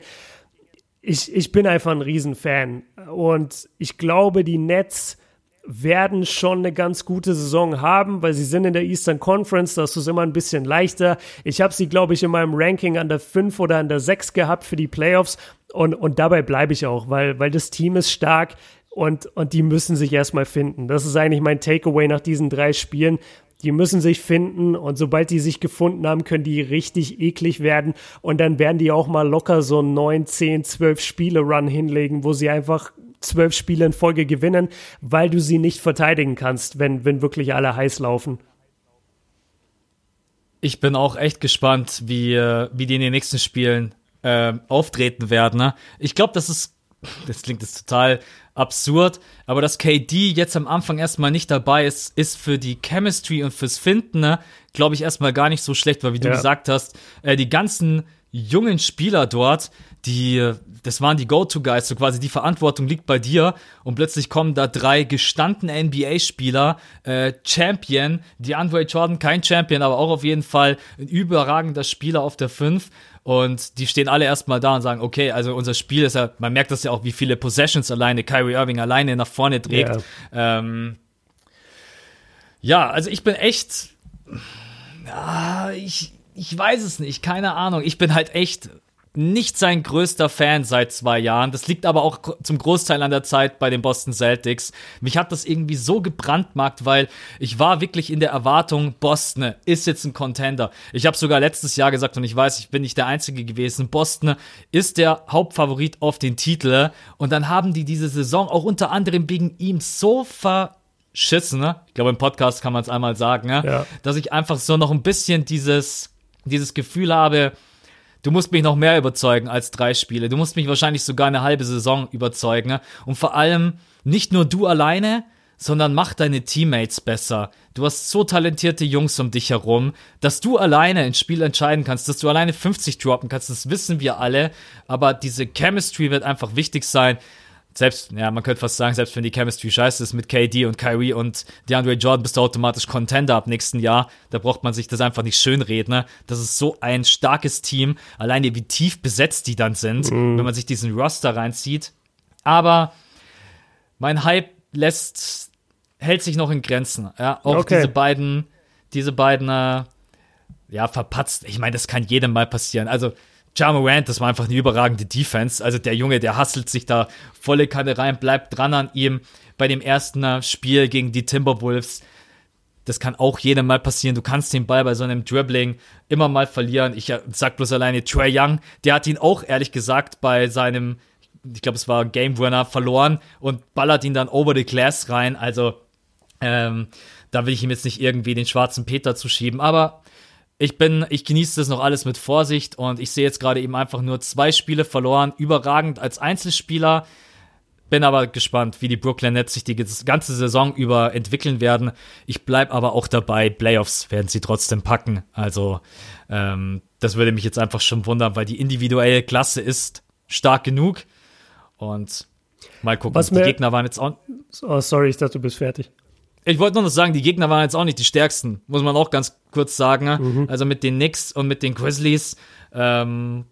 Ich, ich bin einfach ein Riesenfan. Und ich glaube, die Nets werden schon eine ganz gute Saison haben, weil sie sind in der Eastern Conference, da ist immer ein bisschen leichter. Ich habe sie, glaube ich, in meinem Ranking an der 5 oder an der 6 gehabt für die Playoffs und, und dabei bleibe ich auch, weil, weil das Team ist stark und, und die müssen sich erstmal finden. Das ist eigentlich mein Takeaway nach diesen drei Spielen. Die müssen sich finden und sobald die sich gefunden haben, können die richtig eklig werden und dann werden die auch mal locker so 9, 10, 12 Spiele Run hinlegen, wo sie einfach zwölf Spiele in Folge gewinnen, weil du sie nicht verteidigen kannst, wenn, wenn wirklich alle heiß laufen. Ich bin auch echt gespannt, wie, äh, wie die in den nächsten Spielen äh, auftreten werden. Ne? Ich glaube, das ist, das klingt jetzt total absurd, aber dass KD jetzt am Anfang erstmal nicht dabei ist, ist für die Chemistry und fürs Finden, ne, glaube ich, erstmal gar nicht so schlecht, weil wie du ja. gesagt hast, äh, die ganzen jungen Spieler dort, die, das waren die Go-To-Guys, so quasi die Verantwortung liegt bei dir und plötzlich kommen da drei gestandene NBA-Spieler, äh, Champion, die Andre Jordan kein Champion, aber auch auf jeden Fall ein überragender Spieler auf der 5 und die stehen alle erstmal da und sagen, okay, also unser Spiel ist ja, man merkt das ja auch, wie viele Possessions alleine Kyrie Irving alleine nach vorne trägt. Yeah. Ähm, ja, also ich bin echt, ja, ich, ich weiß es nicht, keine Ahnung. Ich bin halt echt nicht sein größter Fan seit zwei Jahren. Das liegt aber auch zum Großteil an der Zeit bei den Boston Celtics. Mich hat das irgendwie so gebrandmarkt, weil ich war wirklich in der Erwartung, Boston ist jetzt ein Contender. Ich habe sogar letztes Jahr gesagt und ich weiß, ich bin nicht der Einzige gewesen. Boston ist der Hauptfavorit auf den Titel und dann haben die diese Saison auch unter anderem wegen ihm so verschissen. Ne? Ich glaube, im Podcast kann man es einmal sagen, ne? ja. dass ich einfach so noch ein bisschen dieses dieses Gefühl habe, du musst mich noch mehr überzeugen als drei Spiele. Du musst mich wahrscheinlich sogar eine halbe Saison überzeugen. Und vor allem nicht nur du alleine, sondern mach deine Teammates besser. Du hast so talentierte Jungs um dich herum, dass du alleine ein Spiel entscheiden kannst, dass du alleine 50 droppen kannst, das wissen wir alle. Aber diese Chemistry wird einfach wichtig sein selbst, ja, man könnte fast sagen, selbst wenn die Chemistry scheiße ist mit KD und Kyrie und DeAndre Jordan, bist du automatisch Contender ab nächsten Jahr. Da braucht man sich das einfach nicht schönreden. Ne? Das ist so ein starkes Team. Alleine wie tief besetzt die dann sind, mhm. wenn man sich diesen Roster reinzieht. Aber mein Hype lässt, hält sich noch in Grenzen. Ja, auch okay. diese beiden, diese beiden, äh, ja, verpatzt. Ich meine, das kann jedem mal passieren. Also, Ja Morant, das war einfach eine überragende Defense. Also der Junge, der hustelt sich da volle Kanne rein, bleibt dran an ihm. Bei dem ersten Spiel gegen die Timberwolves, das kann auch jedem mal passieren. Du kannst den Ball bei so einem Dribbling immer mal verlieren. Ich äh, sag bloß alleine Trey Young, der hat ihn auch ehrlich gesagt bei seinem, ich glaube, es war Game Winner verloren und ballert ihn dann over the glass rein. Also ähm, da will ich ihm jetzt nicht irgendwie den schwarzen Peter zuschieben, aber ich bin, ich genieße das noch alles mit Vorsicht und ich sehe jetzt gerade eben einfach nur zwei Spiele verloren, überragend als Einzelspieler. Bin aber gespannt, wie die Brooklyn Nets sich die ganze Saison über entwickeln werden. Ich bleib aber auch dabei, Playoffs werden sie trotzdem packen. Also ähm, das würde mich jetzt einfach schon wundern, weil die individuelle Klasse ist stark genug. Und mal gucken. Was die Gegner waren jetzt auch. Oh, sorry, ich dachte, du bist fertig. Ich wollte nur noch sagen, die Gegner waren jetzt auch nicht die stärksten, muss man auch ganz kurz sagen. Ne? Mhm. Also mit den Knicks und mit den Grizzlies. Ähm,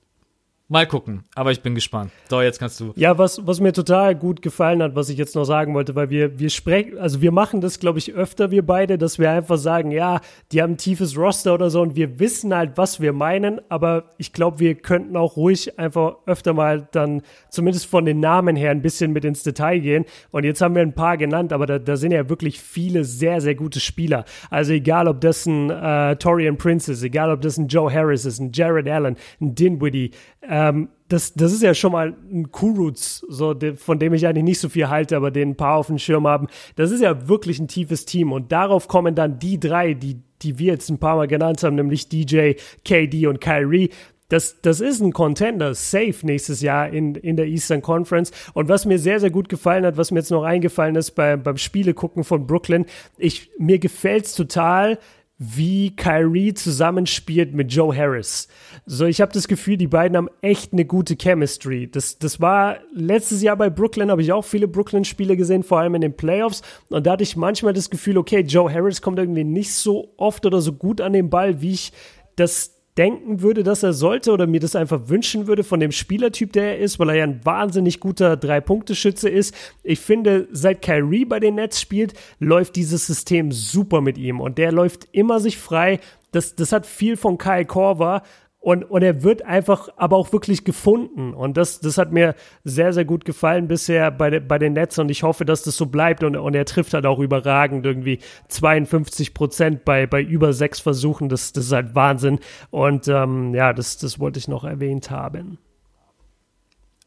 Mal gucken, aber ich bin gespannt. So, jetzt kannst du. Ja, was, was mir total gut gefallen hat, was ich jetzt noch sagen wollte, weil wir, wir sprechen, also wir machen das, glaube ich, öfter, wir beide, dass wir einfach sagen, ja, die haben ein tiefes Roster oder so und wir wissen halt, was wir meinen, aber ich glaube, wir könnten auch ruhig einfach öfter mal dann, zumindest von den Namen her, ein bisschen mit ins Detail gehen. Und jetzt haben wir ein paar genannt, aber da, da sind ja wirklich viele sehr, sehr gute Spieler. Also egal, ob das ein äh, Torian Prince ist, egal, ob das ein Joe Harris ist, ein Jared Allen, ein Dinwiddie, ähm, das, das ist ja schon mal ein Kuruts, so, de, von dem ich eigentlich nicht so viel halte, aber den ein paar auf dem Schirm haben. Das ist ja wirklich ein tiefes Team und darauf kommen dann die drei, die, die wir jetzt ein paar Mal genannt haben, nämlich DJ, KD und Kyrie. Das, das ist ein Contender, safe nächstes Jahr in, in der Eastern Conference. Und was mir sehr, sehr gut gefallen hat, was mir jetzt noch eingefallen ist bei, beim Spiele gucken von Brooklyn, ich, mir gefällt's total, wie Kyrie zusammenspielt mit Joe Harris. So, ich habe das Gefühl, die beiden haben echt eine gute Chemistry. Das, das war letztes Jahr bei Brooklyn, habe ich auch viele Brooklyn-Spiele gesehen, vor allem in den Playoffs. Und da hatte ich manchmal das Gefühl, okay, Joe Harris kommt irgendwie nicht so oft oder so gut an den Ball, wie ich das denken würde, dass er sollte oder mir das einfach wünschen würde von dem Spielertyp, der er ist, weil er ja ein wahnsinnig guter Drei-Punkte-Schütze ist. Ich finde, seit Kyrie bei den Nets spielt, läuft dieses System super mit ihm und der läuft immer sich frei. Das, das hat viel von Kyle Korver und, und er wird einfach aber auch wirklich gefunden. Und das, das hat mir sehr, sehr gut gefallen bisher bei, de, bei den Nets. Und ich hoffe, dass das so bleibt. Und, und er trifft halt auch überragend irgendwie 52 Prozent bei, bei über sechs Versuchen. Das, das ist halt Wahnsinn. Und ähm, ja, das, das wollte ich noch erwähnt haben.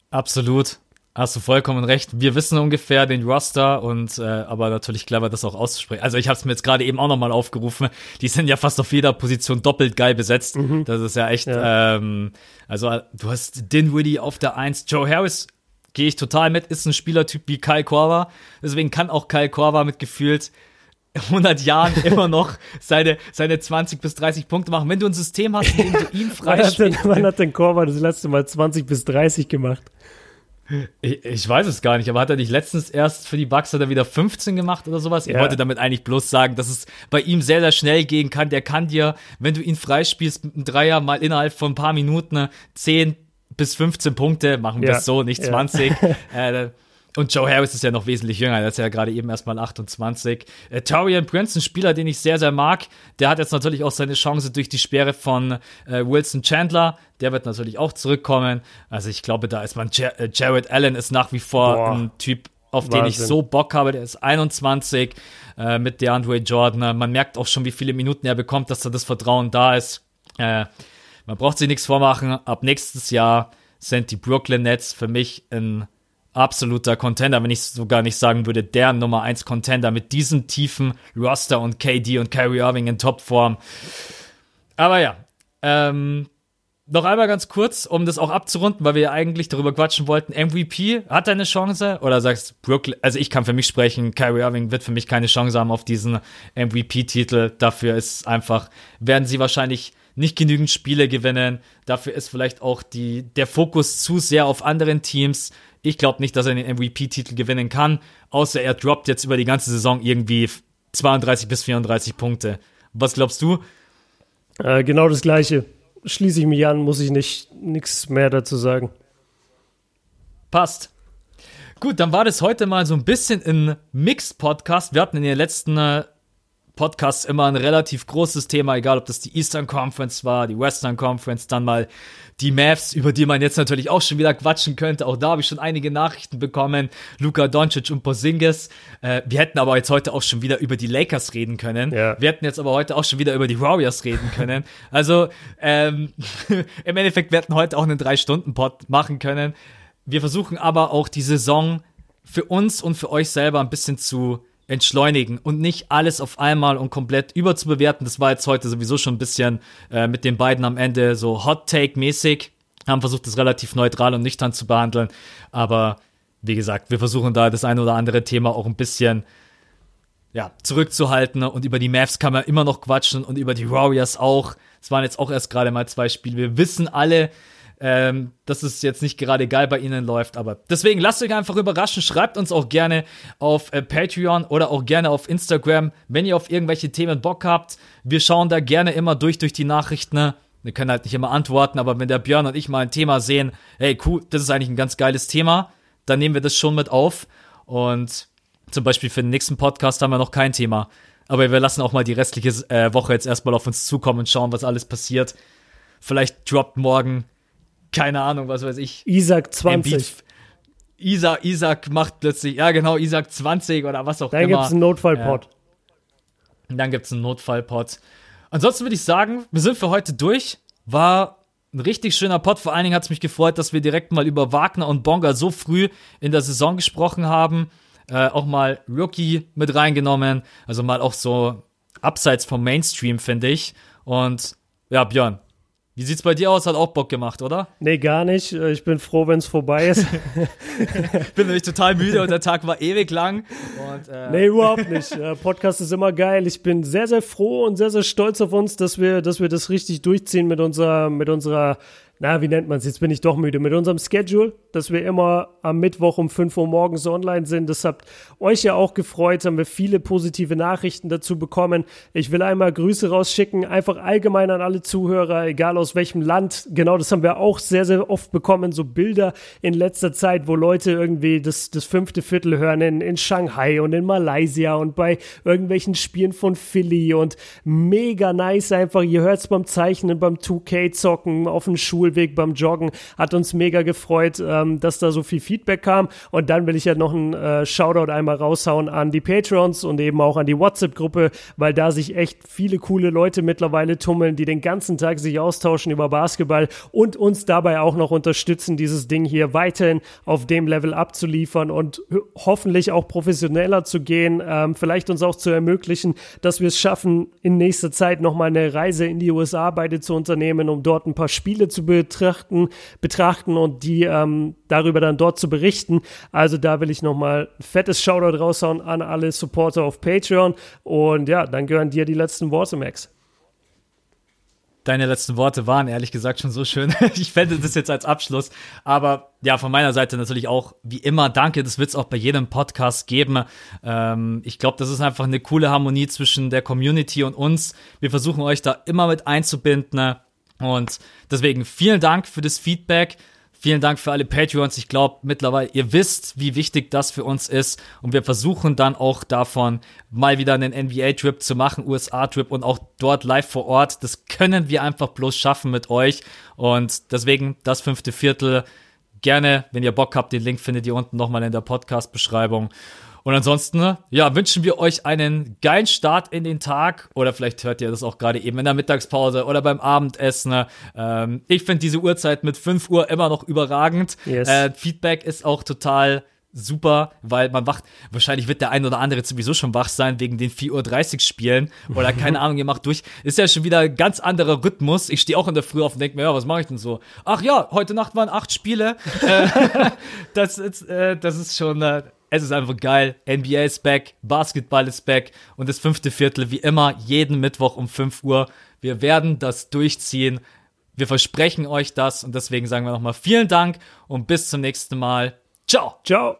Absolut. Hast du vollkommen recht. Wir wissen ungefähr den Roster und äh, aber natürlich clever, das auch auszusprechen. Also ich habe es mir jetzt gerade eben auch nochmal aufgerufen. Die sind ja fast auf jeder Position doppelt geil besetzt. Mhm. Das ist ja echt. Ja. Ähm, also du hast Dinwiddie auf der Eins, Joe Harris gehe ich total mit, ist ein Spielertyp wie Kyle Korver. Deswegen kann auch Kyle Korver mit gefühlt 100 Jahren immer noch seine, seine 20 bis 30 Punkte machen. Wenn du ein System hast, in dem du ihn freispielst. wann, wann hat denn Korver das letzte Mal 20 bis 30 gemacht? Ich, ich, weiß es gar nicht, aber hat er nicht letztens erst für die Bucks hat er wieder 15 gemacht oder sowas? Ja. Ich wollte damit eigentlich bloß sagen, dass es bei ihm sehr, sehr schnell gehen kann. Der kann dir, wenn du ihn freispielst mit einem Dreier, mal innerhalb von ein paar Minuten 10 bis 15 Punkte, machen wir ja. es so, nicht 20. Ja. äh, und Joe Harris ist ja noch wesentlich jünger, der ist ja gerade eben erst mal 28. Äh, Torian Prince, ein Spieler, den ich sehr, sehr mag, der hat jetzt natürlich auch seine Chance durch die Sperre von äh, Wilson Chandler. Der wird natürlich auch zurückkommen. Also ich glaube, da ist man, Jar äh, Jared Allen ist nach wie vor Boah. ein Typ, auf Wahnsinn. den ich so Bock habe. Der ist 21 äh, mit DeAndre Jordan. Man merkt auch schon, wie viele Minuten er bekommt, dass da das Vertrauen da ist. Äh, man braucht sich nichts vormachen. Ab nächstes Jahr sind die Brooklyn Nets für mich ein absoluter Contender, wenn ich sogar nicht sagen würde, der Nummer 1 Contender mit diesem tiefen Roster und KD und Kyrie Irving in Topform. Aber ja, ähm, noch einmal ganz kurz, um das auch abzurunden, weil wir ja eigentlich darüber quatschen wollten. MVP hat eine Chance? Oder sagst Brooklyn, also ich kann für mich sprechen, Kyrie Irving wird für mich keine Chance haben auf diesen MVP-Titel. Dafür ist einfach, werden sie wahrscheinlich nicht genügend Spiele gewinnen. Dafür ist vielleicht auch die, der Fokus zu sehr auf anderen Teams. Ich glaube nicht, dass er den MVP-Titel gewinnen kann, außer er droppt jetzt über die ganze Saison irgendwie 32 bis 34 Punkte. Was glaubst du? Äh, genau das Gleiche. Schließe ich mich an, muss ich nicht nichts mehr dazu sagen. Passt. Gut, dann war das heute mal so ein bisschen ein Mixed-Podcast. Wir hatten in den letzten äh, Podcasts immer ein relativ großes Thema, egal ob das die Eastern Conference war, die Western Conference, dann mal die Mavs, über die man jetzt natürlich auch schon wieder quatschen könnte. Auch da habe ich schon einige Nachrichten bekommen. Luka Doncic und Porzingis. Äh, wir hätten aber jetzt heute auch schon wieder über die Lakers reden können. Ja. Wir hätten jetzt aber heute auch schon wieder über die Warriors reden können. Also ähm, im Endeffekt, wir hätten heute auch einen Drei-Stunden-Pod machen können. Wir versuchen aber auch die Saison für uns und für euch selber ein bisschen zu entschleunigen und nicht alles auf einmal und komplett überzubewerten. Das war jetzt heute sowieso schon ein bisschen äh, mit den beiden am Ende so Hot Take mäßig. Haben versucht, das relativ neutral und nüchtern zu behandeln. Aber wie gesagt, wir versuchen da das eine oder andere Thema auch ein bisschen ja, zurückzuhalten. Und über die Mavs kann man immer noch quatschen und über die Warriors auch. Es waren jetzt auch erst gerade mal zwei Spiele. Wir wissen alle, ähm, dass es jetzt nicht gerade geil bei ihnen läuft. Aber deswegen lasst euch einfach überraschen. Schreibt uns auch gerne auf äh, Patreon oder auch gerne auf Instagram, wenn ihr auf irgendwelche Themen Bock habt. Wir schauen da gerne immer durch durch die Nachrichten. Ne? Wir können halt nicht immer antworten, aber wenn der Björn und ich mal ein Thema sehen, hey, cool, das ist eigentlich ein ganz geiles Thema, dann nehmen wir das schon mit auf. Und zum Beispiel für den nächsten Podcast haben wir noch kein Thema. Aber wir lassen auch mal die restliche äh, Woche jetzt erstmal auf uns zukommen und schauen, was alles passiert. Vielleicht droppt morgen keine Ahnung, was weiß ich. Isaac 20. Isaac, Isaac macht plötzlich, ja genau, Isaac 20 oder was auch dann immer. Dann gibt's einen Notfallpot. Ja. Dann gibt's einen Notfallpot. Ansonsten würde ich sagen, wir sind für heute durch. War ein richtig schöner Pot. Vor allen Dingen hat es mich gefreut, dass wir direkt mal über Wagner und Bonga so früh in der Saison gesprochen haben. Äh, auch mal Rookie mit reingenommen. Also mal auch so abseits vom Mainstream, finde ich. Und ja, Björn, Wie sieht's bei dir aus? Hat auch Bock gemacht, oder? Nee, gar nicht. Ich bin froh, wenn es vorbei ist. bin nämlich total müde und der Tag war ewig lang. Und, äh nee, überhaupt nicht. Podcast ist immer geil. Ich bin sehr, sehr froh und sehr, sehr stolz auf uns, dass wir, dass wir das richtig durchziehen mit unserer, mit unserer na, wie nennt man es? Jetzt bin ich doch müde. Mit unserem Schedule, dass wir immer am Mittwoch um 5 Uhr morgens online sind. Das habt euch ja auch gefreut. Haben wir viele positive Nachrichten dazu bekommen. Ich will einmal Grüße rausschicken, einfach allgemein an alle Zuhörer, egal aus welchem Land. Genau, das haben wir auch sehr, sehr oft bekommen. So Bilder in letzter Zeit, wo Leute irgendwie das, das fünfte Viertel hören in, in Shanghai und in Malaysia und bei irgendwelchen Spielen von Philly und mega nice einfach. Ihr hört es beim Zeichnen, beim 2K-Zocken, auf den Schulen Schulweg beim Joggen. Hat uns mega gefreut, ähm, dass da so viel Feedback kam. Und dann will ich ja noch einen äh, Shoutout einmal raushauen an die Patrons und eben auch an die WhatsApp-Gruppe, weil da sich echt viele coole Leute mittlerweile tummeln, die den ganzen Tag sich austauschen über Basketball und uns dabei auch noch unterstützen, dieses Ding hier weiterhin auf dem Level abzuliefern und hoffentlich auch professioneller zu gehen, ähm, vielleicht uns auch zu ermöglichen, dass wir es schaffen, in nächster Zeit nochmal eine Reise in die USA beide zu unternehmen, um dort ein paar Spiele zu be betrachten, betrachten und die ähm, darüber dann dort zu berichten. Also da will ich nochmal ein fettes Shoutout raushauen an alle Supporter auf Patreon. Und ja, dann gehören dir die letzten Worte, Max. Deine letzten Worte waren ehrlich gesagt schon so schön. Ich fände das jetzt als Abschluss. Aber ja, von meiner Seite natürlich auch wie immer danke. Das wird es auch bei jedem Podcast geben. Ähm, ich glaube, das ist einfach eine coole Harmonie zwischen der Community und uns. Wir versuchen euch da immer mit einzubinden. Und deswegen vielen Dank für das Feedback. Vielen Dank für alle Patreons. Ich glaube mittlerweile, ihr wisst, wie wichtig das für uns ist. Und wir versuchen dann auch davon mal wieder einen NBA-Trip zu machen, USA-Trip und auch dort live vor Ort. Das können wir einfach bloß schaffen mit euch. Und deswegen das fünfte Viertel. Gerne, wenn ihr Bock habt, den Link findet ihr unten nochmal in der Podcast-Beschreibung. Und ansonsten, ja, wünschen wir euch einen geilen Start in den Tag. Oder vielleicht hört ihr das auch gerade eben in der Mittagspause oder beim Abendessen. Ähm, ich finde diese Uhrzeit mit 5 Uhr immer noch überragend. Yes. Äh, Feedback ist auch total super, weil man wacht, wahrscheinlich wird der ein oder andere sowieso schon wach sein wegen den 4.30 Uhr Spielen oder keine Ahnung, ihr macht durch. Ist ja schon wieder ein ganz anderer Rhythmus. Ich stehe auch in der Früh auf und denke mir, ja, was mache ich denn so? Ach ja, heute Nacht waren acht Spiele. Äh, das, ist, äh, das ist schon, äh, es ist einfach geil. NBA ist back, Basketball ist back und das fünfte Viertel wie immer jeden Mittwoch um 5 Uhr. Wir werden das durchziehen. Wir versprechen euch das und deswegen sagen wir nochmal vielen Dank und bis zum nächsten Mal. Ciao. Ciao.